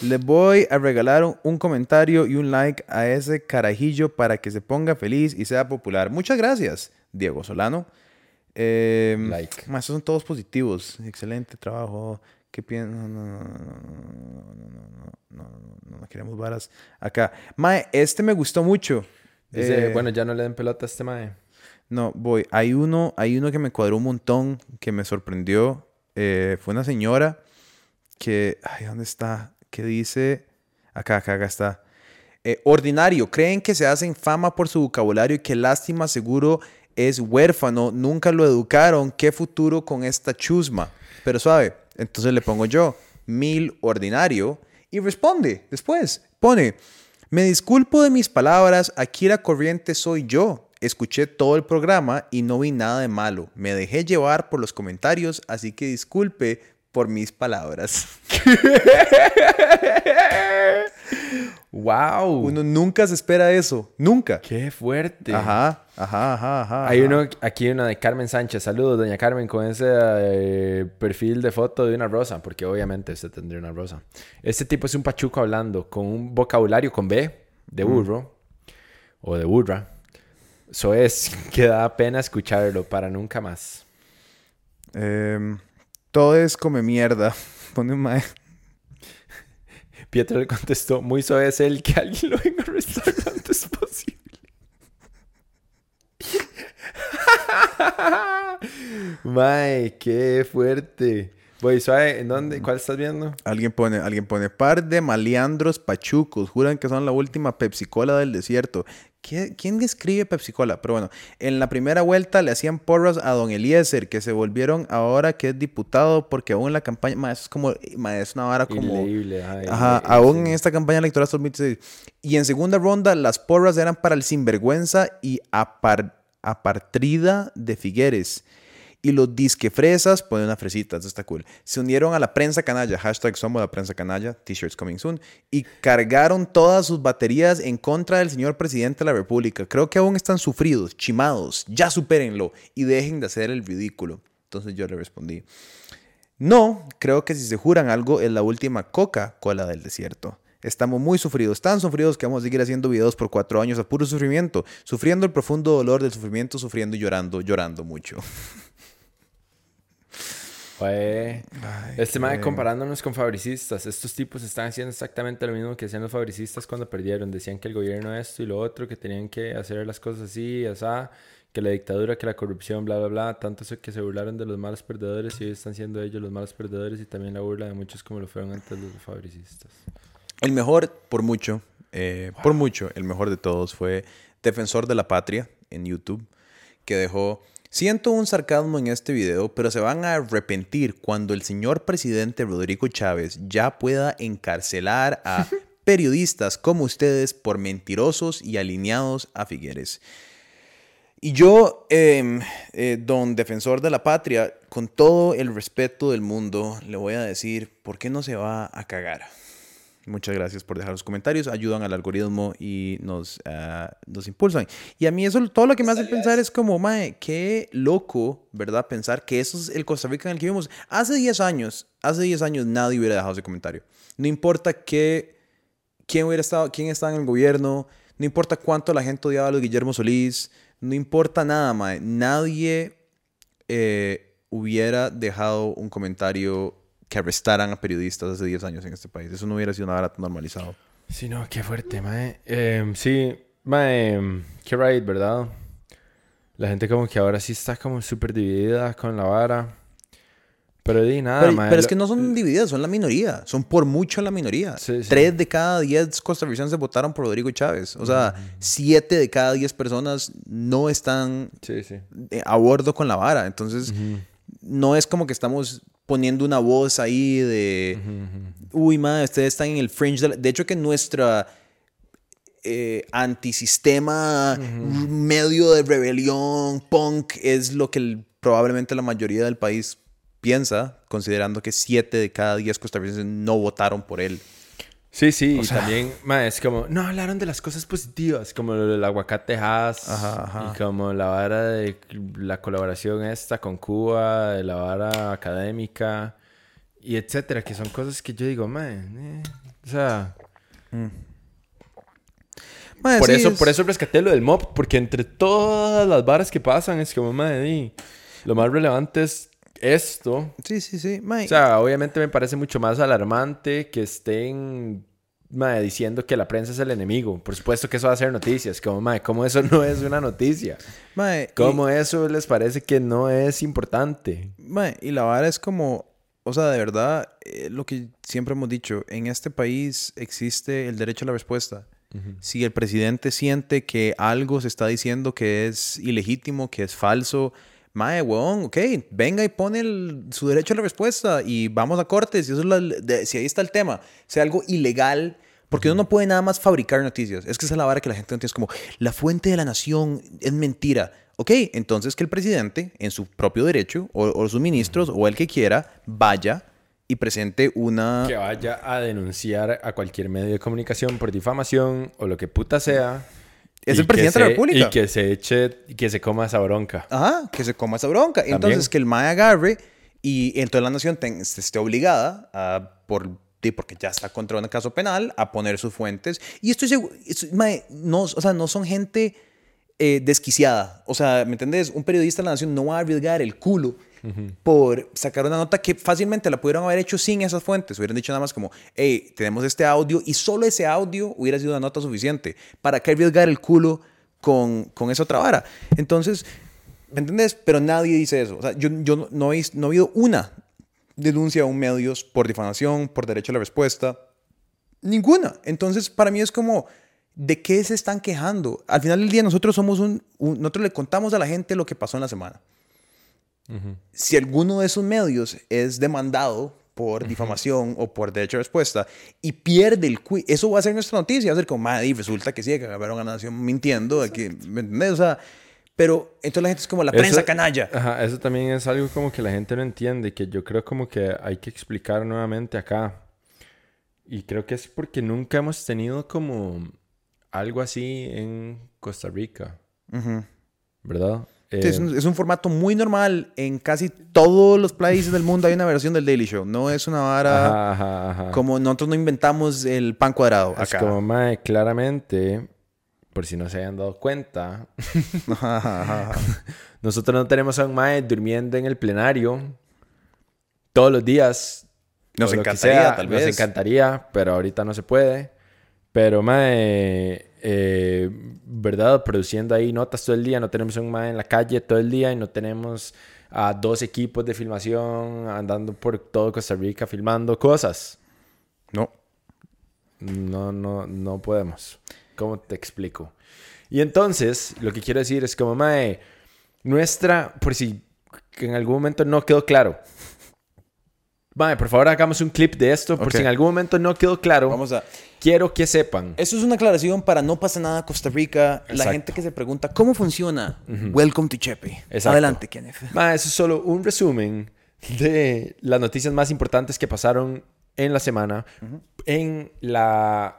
Speaker 1: Les voy a regalar un, un comentario y un like a ese carajillo para que se ponga feliz y sea popular. Muchas gracias, Diego Solano. Eh,
Speaker 2: Like.
Speaker 1: estos son todos positivos. Excelente trabajo. ¿Qué piensas? No, no, no, no, no, no, no, no, no, no queremos varas acá. Mae, este me gustó mucho.
Speaker 2: Dice,
Speaker 1: Eh,
Speaker 2: bueno, ya no le den pelota a este mae.
Speaker 1: no, voy. Hay uno, hay uno que me cuadró un montón, que me sorprendió. Eh, fue una señora que, ay, ¿dónde está? Que dice, acá, acá, acá está. Eh, ordinario, creen que se hacen fama por su vocabulario y que lástima seguro es huérfano, nunca lo educaron, qué futuro con esta chusma. Pero suave, entonces le pongo yo, mil ordinario, y responde después, pone, me disculpo de mis palabras, aquí la corriente soy yo. Escuché todo el programa y no vi nada de malo. Me dejé llevar por los comentarios, así que disculpe por mis palabras.
Speaker 2: ¡Wow!
Speaker 1: Uno nunca se espera eso, nunca.
Speaker 2: ¡Qué fuerte!
Speaker 1: Ajá, ajá, ajá, ajá.
Speaker 2: Hay uno, aquí una de Carmen Sánchez. Saludos, doña Carmen, con ese eh, perfil de foto de una rosa, porque obviamente usted tendría una rosa. Este tipo es un pachuco hablando con un vocabulario con B, de burro, o de burra. Eso es <laughs> que da pena escucharlo para nunca más.
Speaker 1: Em, todo es come mierda. <laughs> Pone mae.
Speaker 2: Pietro le contestó, muy suave es el que alguien lo venga a arrestar lo antes posible. <laughs> Mae, qué fuerte. Voy, suave, ¿en dónde? ¿Cuál estás viendo?
Speaker 1: Alguien pone, alguien pone par de maleandros pachucos. Juran que son la última Pepsi-Cola del desierto. ¿Qué- ¿Quién escribe Pepsi-Cola? Pero bueno, en la primera vuelta le hacían porras a don Eliezer, que se volvieron ahora que es diputado, porque aún la campaña, ma, eso es como, ma, es una vara como...
Speaker 2: Ileíble, ajá,
Speaker 1: Ajá,
Speaker 2: ileíble,
Speaker 1: aún
Speaker 2: sí.
Speaker 1: en esta campaña electoral 2016. Y en segunda ronda, las porras eran para el sinvergüenza y apar, apartrida de Figueres. Y los disquefresas, ponen una fresita, eso está cool. Se unieron a la prensa canalla, hashtag somos la prensa canalla, t-shirts coming soon, y cargaron todas sus baterías en contra del señor presidente de la República. Creo que aún están sufridos, chimados, ya supérenlo y dejen de hacer el ridículo. Entonces yo le respondí, no, creo que si se juran algo es la última Coca-Cola del desierto. Estamos muy sufridos, tan sufridos que vamos a seguir haciendo videos por cuatro años a puro sufrimiento, sufriendo el profundo dolor del sufrimiento, sufriendo y llorando, llorando mucho. <laughs>
Speaker 2: Fue este mae
Speaker 1: bueno.
Speaker 2: comparándonos con fabricistas. Estos tipos están haciendo exactamente lo mismo que hacían los fabricistas cuando perdieron. Decían que el gobierno esto y lo otro, que tenían que hacer las cosas así, así, que la dictadura, que la corrupción, bla, bla, bla. Tanto eso que se burlaron de los malos perdedores y hoy están siendo ellos los malos perdedores y también la burla de muchos como lo fueron antes los fabricistas.
Speaker 1: El mejor, por mucho, eh, por mucho, el mejor de todos fue Defensor de la Patria en YouTube, que dejó, siento un sarcasmo en este video, pero se van a arrepentir cuando el señor presidente Rodrigo Chávez ya pueda encarcelar a <laughs> periodistas como ustedes por mentirosos y alineados a Figueres. Y yo, eh, eh, don defensor de la patria, con todo el respeto del mundo, le voy a decir, ¿por qué no se va a cagar? Muchas gracias por dejar los comentarios, ayudan al algoritmo y nos, ah, nos impulsan. Y a mí eso, todo lo que me hace pensar es como, mae, qué loco, ¿verdad? Pensar que eso es el Costa Rica en el que vivimos. Hace 10 años, hace 10 años nadie hubiera dejado ese comentario. No importa qué, quién hubiera estado, quién estaba en el gobierno, no importa cuánto la gente odiaba a los Guillermo Solís, no importa nada, mae. Nadie eh, hubiera dejado un comentario que arrestaran a periodistas hace 10 años en este país. Eso no hubiera sido nada normalizado.
Speaker 2: Sí, no, qué fuerte, mae. Em, sí, mae, em, qué right, ¿verdad? La gente como que ahora sí está como súper dividida con la vara. Pero di nada,
Speaker 1: pero,
Speaker 2: mae,
Speaker 1: pero es
Speaker 2: lo-
Speaker 1: que no son divididas, son la minoría. Son por mucho la minoría.
Speaker 2: Sí, sí.
Speaker 1: Tres de cada diez costarricenses votaron por Rodrigo Chávez. O sea, siete de cada diez personas no están
Speaker 2: Sí, sí.
Speaker 1: eh, a bordo con la vara. Entonces, no es como que estamos poniendo una voz ahí de, uy, madre, ustedes están en el fringe. De, la-". de hecho, que nuestra eh, antisistema, medio de rebelión, punk, es lo que el- probablemente la mayoría del país piensa, considerando que siete de cada diez costarricenses no votaron por él.
Speaker 2: Sí, sí, y también, mae, es como, no hablaron de las cosas positivas, como del aguacate Haas,
Speaker 1: Ajá, ajá.
Speaker 2: y como la vara de la colaboración esta con Cuba, de la vara académica, y etcétera, que son cosas que yo digo, mae, eh", o sea,
Speaker 1: Mae,
Speaker 2: por
Speaker 1: sí,
Speaker 2: eso,
Speaker 1: es-
Speaker 2: por eso rescaté lo del MOP, porque entre todas las varas que pasan es como, di, lo más relevante es esto,
Speaker 1: Sí, sí, sí.
Speaker 2: O sea, obviamente me parece mucho más alarmante que estén mae, diciendo que la prensa es el enemigo. Por supuesto que eso va a ser noticias. Como, mae, ¿cómo eso no es una noticia?
Speaker 1: Mae, y-
Speaker 2: ¿Cómo eso les parece que no es importante?
Speaker 1: Mae, y la vara es como, o sea, de verdad, eh, lo que siempre hemos dicho, en este país existe el derecho a la respuesta. Si el presidente siente que algo se está diciendo que es ilegítimo, que es falso, mae, weón, ok, venga y pone el- su derecho a la respuesta y vamos a cortes. Y eso es la- de- si ahí está el tema, sea algo ilegal, porque uno no puede nada más fabricar noticias. Es que esa es la vara que la gente no entiende. Es como, la fuente de la nación es mentira. Ok, entonces que el presidente, en su propio derecho, o, o sus ministros, o el que quiera, vaya y presente una...
Speaker 2: Que vaya a denunciar a cualquier medio de comunicación por difamación o lo que puta sea.
Speaker 1: Es el presidente
Speaker 2: que
Speaker 1: de la
Speaker 2: se-
Speaker 1: República.
Speaker 2: Y que se eche, que se coma esa bronca.
Speaker 1: Ajá, que se coma esa bronca. Entonces, que el MAE agarre y entonces la nación esté obligada a, por, porque ya está contra un caso penal, a poner sus fuentes. Y estoy seguro, es- mae, no, o sea, no son gente eh, desquiciada. O sea, ¿me entendés? Un periodista de la nación no va a arriesgar el culo por sacar una nota que fácilmente la pudieron haber hecho sin esas fuentes. Hubieran dicho nada más como, hey, tenemos este audio y solo ese audio hubiera sido una nota suficiente. ¿Para qué arriesgar el culo con, con esa otra vara? Entonces, ¿me entendés? Pero nadie dice eso. O sea, yo, yo no, no, he, no he oído una denuncia a un medios por difamación, por derecho a la respuesta? Ninguna. Entonces, para mí es como, ¿de qué se están quejando? Al final del día, nosotros somos un, un- nosotros le contamos a la gente lo que pasó en la semana. Si alguno de esos medios es demandado por difamación o por derecho a respuesta y pierde el quiz, eso va a ser nuestra noticia, va a ser como, madre, y resulta que sí, que acabaron a Nación mintiendo, de que, ¿me entendés? O sea, pero entonces la gente es como la prensa
Speaker 2: Eso-
Speaker 1: canalla.
Speaker 2: Ajá, eso también es algo como que la gente no entiende, que yo creo como que hay que explicar nuevamente acá. Y creo que es porque nunca hemos tenido como algo así en Costa Rica,
Speaker 1: Ujú.
Speaker 2: ¿verdad?
Speaker 1: Sí,
Speaker 2: Eh,
Speaker 1: es, un, es un formato muy normal. En casi todos los países del mundo hay una versión del Daily Show. No es una vara
Speaker 2: ajá, ajá, ajá.
Speaker 1: como nosotros no inventamos el pan cuadrado
Speaker 2: Es
Speaker 1: acá.
Speaker 2: como, mae, claramente, por si no se hayan dado cuenta, <laughs> <laughs> nosotros no tenemos a un mae durmiendo en el plenario todos los días.
Speaker 1: Nos encantaría,
Speaker 2: sea,
Speaker 1: tal
Speaker 2: Nos
Speaker 1: vez.
Speaker 2: encantaría, pero ahorita no se puede. Pero, mae, eh, ¿verdad? Produciendo ahí notas todo el día. No tenemos un mae en la calle todo el día y no tenemos a dos equipos de filmación andando por todo Costa Rica filmando cosas.
Speaker 1: No.
Speaker 2: No, no, no podemos. ¿Cómo te explico? Y entonces, lo que quiero decir es como, mae, nuestra, por si en algún momento no quedó claro. Mae, por favor, hagamos un clip de esto, por
Speaker 1: Ok.
Speaker 2: si en algún momento no quedó claro.
Speaker 1: Vamos a.
Speaker 2: Quiero que sepan.
Speaker 1: Eso es una aclaración para no pasa nada Costa Rica. La
Speaker 2: Exacto.
Speaker 1: gente que se pregunta cómo funciona. Welcome to Chepe.
Speaker 2: Exacto.
Speaker 1: Adelante, Kenneth.
Speaker 2: Mae, eso es solo un resumen de las noticias más importantes que pasaron en la semana en la...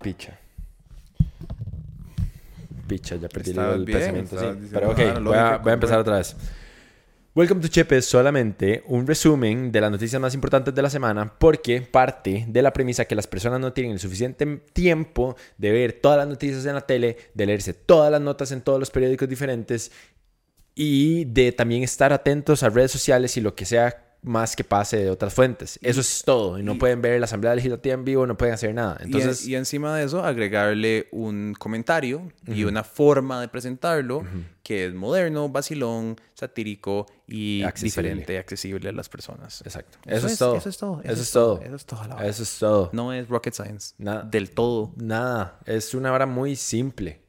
Speaker 2: Picha. Picha, ya perdí el
Speaker 1: bien,
Speaker 2: pensamiento. sí. Pero ok,
Speaker 1: nada
Speaker 2: voy a, voy a empezar otra vez. Welcome to Chepe es solamente un resumen de las noticias más importantes de la semana porque parte de la premisa que las personas no tienen el suficiente tiempo de ver todas las noticias en la tele, de leerse todas las notas en todos los periódicos diferentes y de también estar atentos a redes sociales y lo que sea más que pase de otras fuentes. Eso es todo. Y no pueden ver la Asamblea Legislativa en vivo, no pueden hacer nada. Entonces,
Speaker 1: y, y encima de eso, agregarle un comentario y una forma de presentarlo que es moderno, vacilón, satírico y
Speaker 2: Accesible.
Speaker 1: diferente, accesible a las personas.
Speaker 2: exacto.
Speaker 1: Eso
Speaker 2: Eso, es,
Speaker 1: es-
Speaker 2: todo.
Speaker 1: eso es todo,
Speaker 2: Eso es todo.
Speaker 1: Eso es todo, la.
Speaker 2: Eso es todo.
Speaker 1: No es rocket science.
Speaker 2: Nada.
Speaker 1: Del todo.
Speaker 2: Nada. Es una hora muy simple.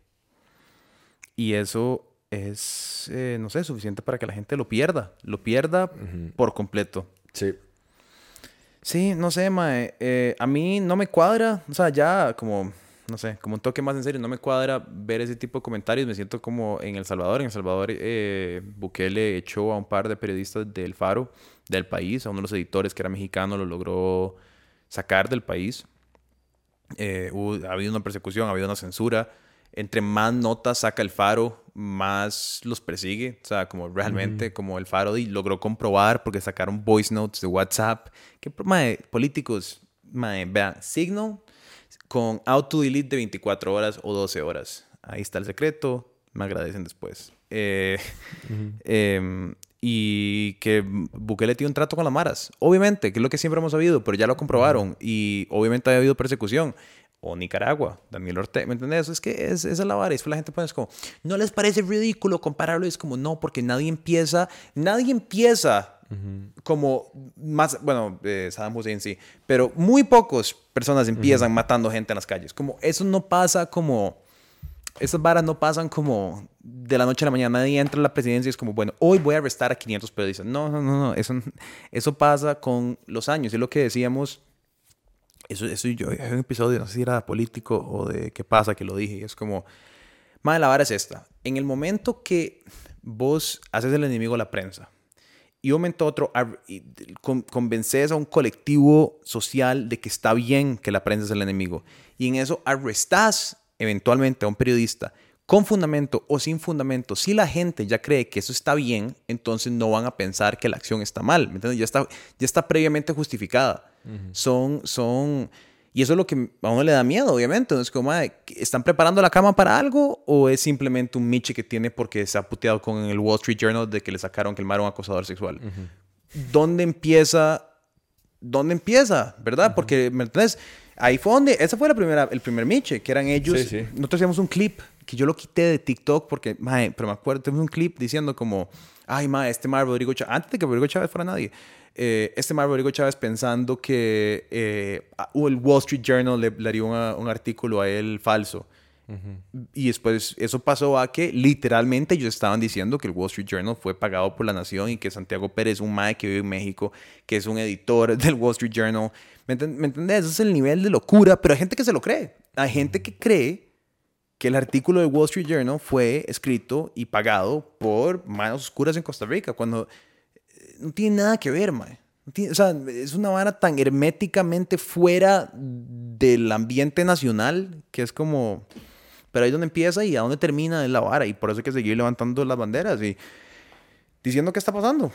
Speaker 1: Y eso es, eh, no sé, suficiente para que la gente lo pierda. Lo pierda por completo.
Speaker 2: Sí.
Speaker 1: Sí, no sé, mae. eh, a mí no me cuadra. O sea, ya como, no sé, como un toque más en serio, no me cuadra ver ese tipo de comentarios. Me siento como en El Salvador. En El Salvador, eh, Bukele echó a un par de periodistas del Faro, del país. A uno de los editores que era mexicano lo logró sacar del país. Eh, hubo- ha habido una persecución, ha habido una censura. Entre más notas saca el Faro, más los persigue. O sea, como realmente, como el Faro di- logró comprobar porque sacaron voice notes de WhatsApp. Que, mae, políticos, mae, vean, Signal con auto delete de 24 horas o 12 horas. Ahí está el secreto. Me agradecen después. Eh, <laughs> em, y que Bukele tiene un trato con las maras. Obviamente, que es lo que siempre hemos sabido, pero ya lo comprobaron. Y obviamente ha habido persecución. O Nicaragua, Daniel Ortega, ¿me entiendes? Es que es, esa es la vara. Y después la gente pone es como, ¿no les parece ridículo compararlo? Y es como, no, porque nadie empieza, nadie empieza como más, bueno, eh, Saddam Hussein sí, pero muy pocas personas empiezan matando gente en las calles. Como eso no pasa como, esas varas no pasan como de la noche a la mañana. Nadie entra a la presidencia y es como, bueno, hoy voy a arrestar a 500 periodistas. No, no, no, no. Eso, eso pasa con los años. Es lo que decíamos. Eso, eso yo, hay un episodio, no sé si era político o de qué pasa que lo dije. Es como, madre, la vara es esta. En el momento que vos haces el enemigo a la prensa y un momento a otro y con- convences a un colectivo social de que está bien que la prensa es el enemigo y en eso arrestás eventualmente a un periodista con fundamento o sin fundamento, si la gente ya cree que eso está bien, entonces no van a pensar que la acción está mal, ¿me entiendes? Ya está, ya está previamente justificada. Son, son, y eso es lo que a uno le da miedo, obviamente. Entonces, como, "Mae, ¿están preparando la cama para algo o es simplemente un miche que tiene porque se ha puteado con el Wall Street Journal de que le sacaron que el mar un acosador sexual? ¿Dónde empieza? ¿Dónde empieza? ¿Verdad? Porque, ¿me entiendes? Ahí fue donde, esa fue la primera, el primer miche, que eran ellos.
Speaker 2: Sí, sí.
Speaker 1: Nosotros hacíamos un clip que yo lo quité de TikTok porque, mae, pero me acuerdo, tenemos un clip diciendo como, ay, mae, este mae Rodrigo Chávez, antes de que Rodrigo Chávez fuera nadie, eh, este mal Rodrigo Chávez pensando que eh, el Wall Street Journal le, le haría una- un artículo a él falso. Y después eso pasó a que literalmente ellos estaban diciendo que el Wall Street Journal fue pagado por la nación y que Santiago Pérez, un mae que vive en México, que es un editor <laughs> del Wall Street Journal. ¿Me, enten- me entendés? Ese es el nivel de locura, pero hay gente que se lo cree. Hay gente que cree que el artículo del Wall Street Journal fue escrito y pagado por manos oscuras en Costa Rica, cuando no tiene nada que ver, mae. No tiene- o sea, es una vara tan herméticamente fuera del ambiente nacional que es como... Pero ahí es donde empieza y a dónde termina es la vara. Y por eso hay que seguir levantando las banderas y diciendo qué está pasando.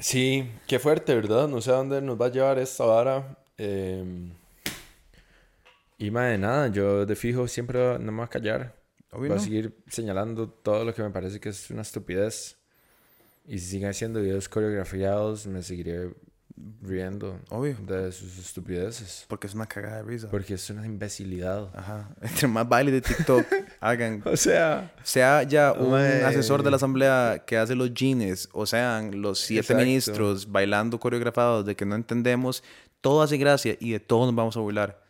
Speaker 2: Sí, qué fuerte, ¿verdad? No sé a dónde nos va a llevar esta vara. Eh, y más de nada, yo de fijo siempre no me voy a callar.
Speaker 1: Obvio
Speaker 2: voy a seguir señalando todo lo que me parece que es una estupidez. Y si siguen haciendo videos coreografiados, me seguiré riendo
Speaker 1: Obvio.
Speaker 2: de sus estupideces.
Speaker 1: Porque es una cagada de risa.
Speaker 2: Porque es una imbecilidad.
Speaker 1: Ajá. <laughs> Entre más baile de TikTok <laughs> hagan.
Speaker 2: O sea,
Speaker 1: Sea ya un
Speaker 2: Mae.
Speaker 1: asesor de la asamblea que hace los jeans, o sean los siete
Speaker 2: Exacto.
Speaker 1: ministros bailando coreografados de que no entendemos, todo hace gracia y de todo nos vamos a burlar.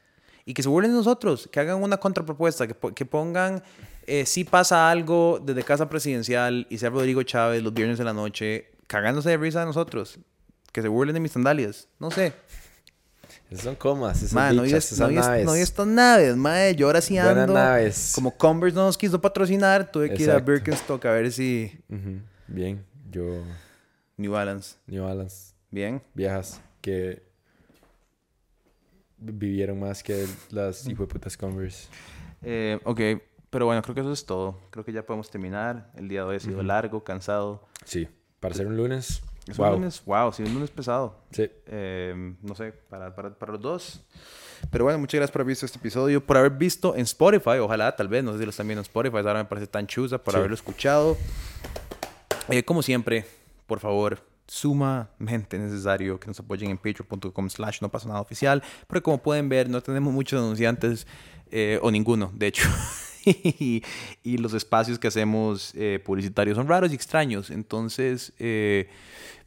Speaker 1: Y que se burlen de nosotros, que hagan una contrapropuesta, que, po- que pongan eh, si pasa algo desde casa presidencial y sea Rodrigo Chávez los viernes de la noche, cagándose de risa de nosotros. Que se burlen de mis sandalias. No sé.
Speaker 2: esas son comas, esas
Speaker 1: Man, no
Speaker 2: bichas, esas
Speaker 1: no
Speaker 2: naves.
Speaker 1: no estas naves, mae. Yo ahora sí ando.
Speaker 2: naves.
Speaker 1: Como Converse no nos quiso patrocinar, tuve que ir a. Birkenstock a ver si.
Speaker 2: Bien, yo...
Speaker 1: New Balance.
Speaker 2: New Balance.
Speaker 1: Bien.
Speaker 2: viejas que vivieron más que las hijueputas Converse.
Speaker 1: Eh, ok, pero bueno, creo que eso es todo. Creo que ya podemos terminar. El día de hoy ha sido largo, cansado.
Speaker 2: Sí, para ser un lunes.
Speaker 1: Es
Speaker 2: wow.
Speaker 1: un lunes, wow, sí, un lunes pesado.
Speaker 2: Sí,
Speaker 1: Eh, no sé, para, para, para los dos. Pero bueno, muchas gracias por haber visto este episodio, por haber visto en Spotify, ojalá, tal vez, no sé si lo están viendo en Spotify, ahora me parece tan chusa por
Speaker 2: Sí.
Speaker 1: haberlo escuchado. Eh, como siempre, por favor, sumamente necesario que nos apoyen en patreon.com slash no pasa nada oficial, porque como pueden ver, no tenemos muchos anunciantes, eh, o ninguno, de hecho. <laughs> <laughs> y, los espacios que hacemos eh, publicitarios son raros y extraños. Entonces, eh,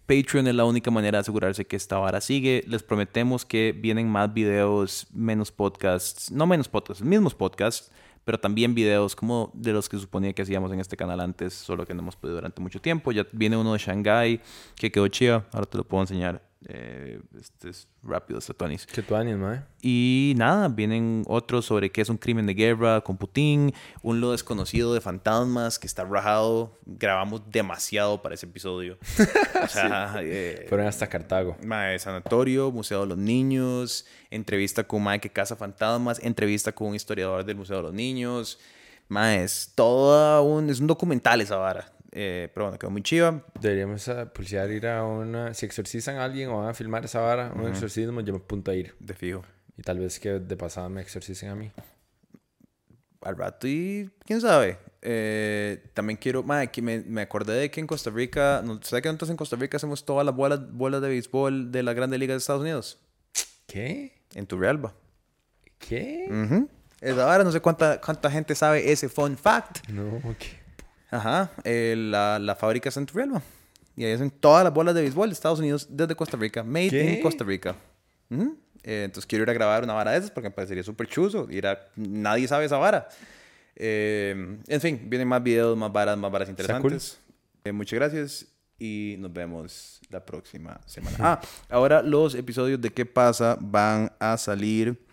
Speaker 1: Patreon es la única manera de asegurarse que esta vara sigue. Les prometemos que vienen más videos, menos podcasts, no menos podcasts, mismos podcasts, pero también videos como de los que suponía que hacíamos en este canal antes, solo que no hemos podido durante mucho tiempo. Ya viene uno de Shanghai que quedó chido, ahora te lo puedo enseñar. Eh, este es rápido, este Tonis.
Speaker 2: que tu ánimo, ¿eh?
Speaker 1: Y nada, vienen otros sobre qué es un crimen de guerra con Putin, un lo desconocido de fantasmas que está rajado. Grabamos demasiado para ese episodio. <laughs> O sea, eh,
Speaker 2: Fueron hasta Cartago.
Speaker 1: Mae, sanatorio, Museo de los Niños, entrevista con Mae que caza fantasmas, entrevista con un historiador del Museo de los Niños. Mae, es todo un, es un documental esa vara. Eh, pero bueno, quedó muy chiva.
Speaker 2: Deberíamos a pulsear ir a una... Si exorcizan a alguien o van a filmar esa vara, un exorcismo, yo me apunto a ir.
Speaker 1: De fijo.
Speaker 2: Y tal vez que de pasada me exorcicen a mí.
Speaker 1: al rato y quién sabe. Eh, también quiero, mae, que me, me acordé de que en Costa Rica, no, ¿sabes que nosotros en Costa Rica hacemos todas las bolas, bolas de béisbol de la Grande Liga de Estados Unidos?
Speaker 2: ¿Qué?
Speaker 1: En Turrialba.
Speaker 2: ¿Qué?
Speaker 1: Ujú. Esa Ahora no sé cuánta, cuánta gente sabe ese fun fact.
Speaker 2: No, ¿qué?
Speaker 1: Ajá, eh, la, la fábrica en Turrialba. Y ahí hacen todas las bolas de béisbol de Estados Unidos desde Costa Rica. Made
Speaker 2: ¿Qué?
Speaker 1: in Costa Rica. Ujú. Eh, entonces quiero ir a grabar una vara de esas porque me parecería súper chuzo. Ir a... Nadie sabe esa vara. Eh, en fin, vienen más videos, más varas, más varas interesantes. Eh, muchas gracias y nos vemos la próxima semana. Ah, ahora los episodios de ¿Qué pasa? van a salir.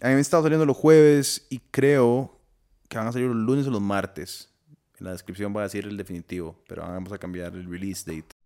Speaker 1: A mí me estado saliendo los jueves y creo que van a salir los lunes o los martes. En la descripción va a decir el definitivo, pero vamos a cambiar el release date.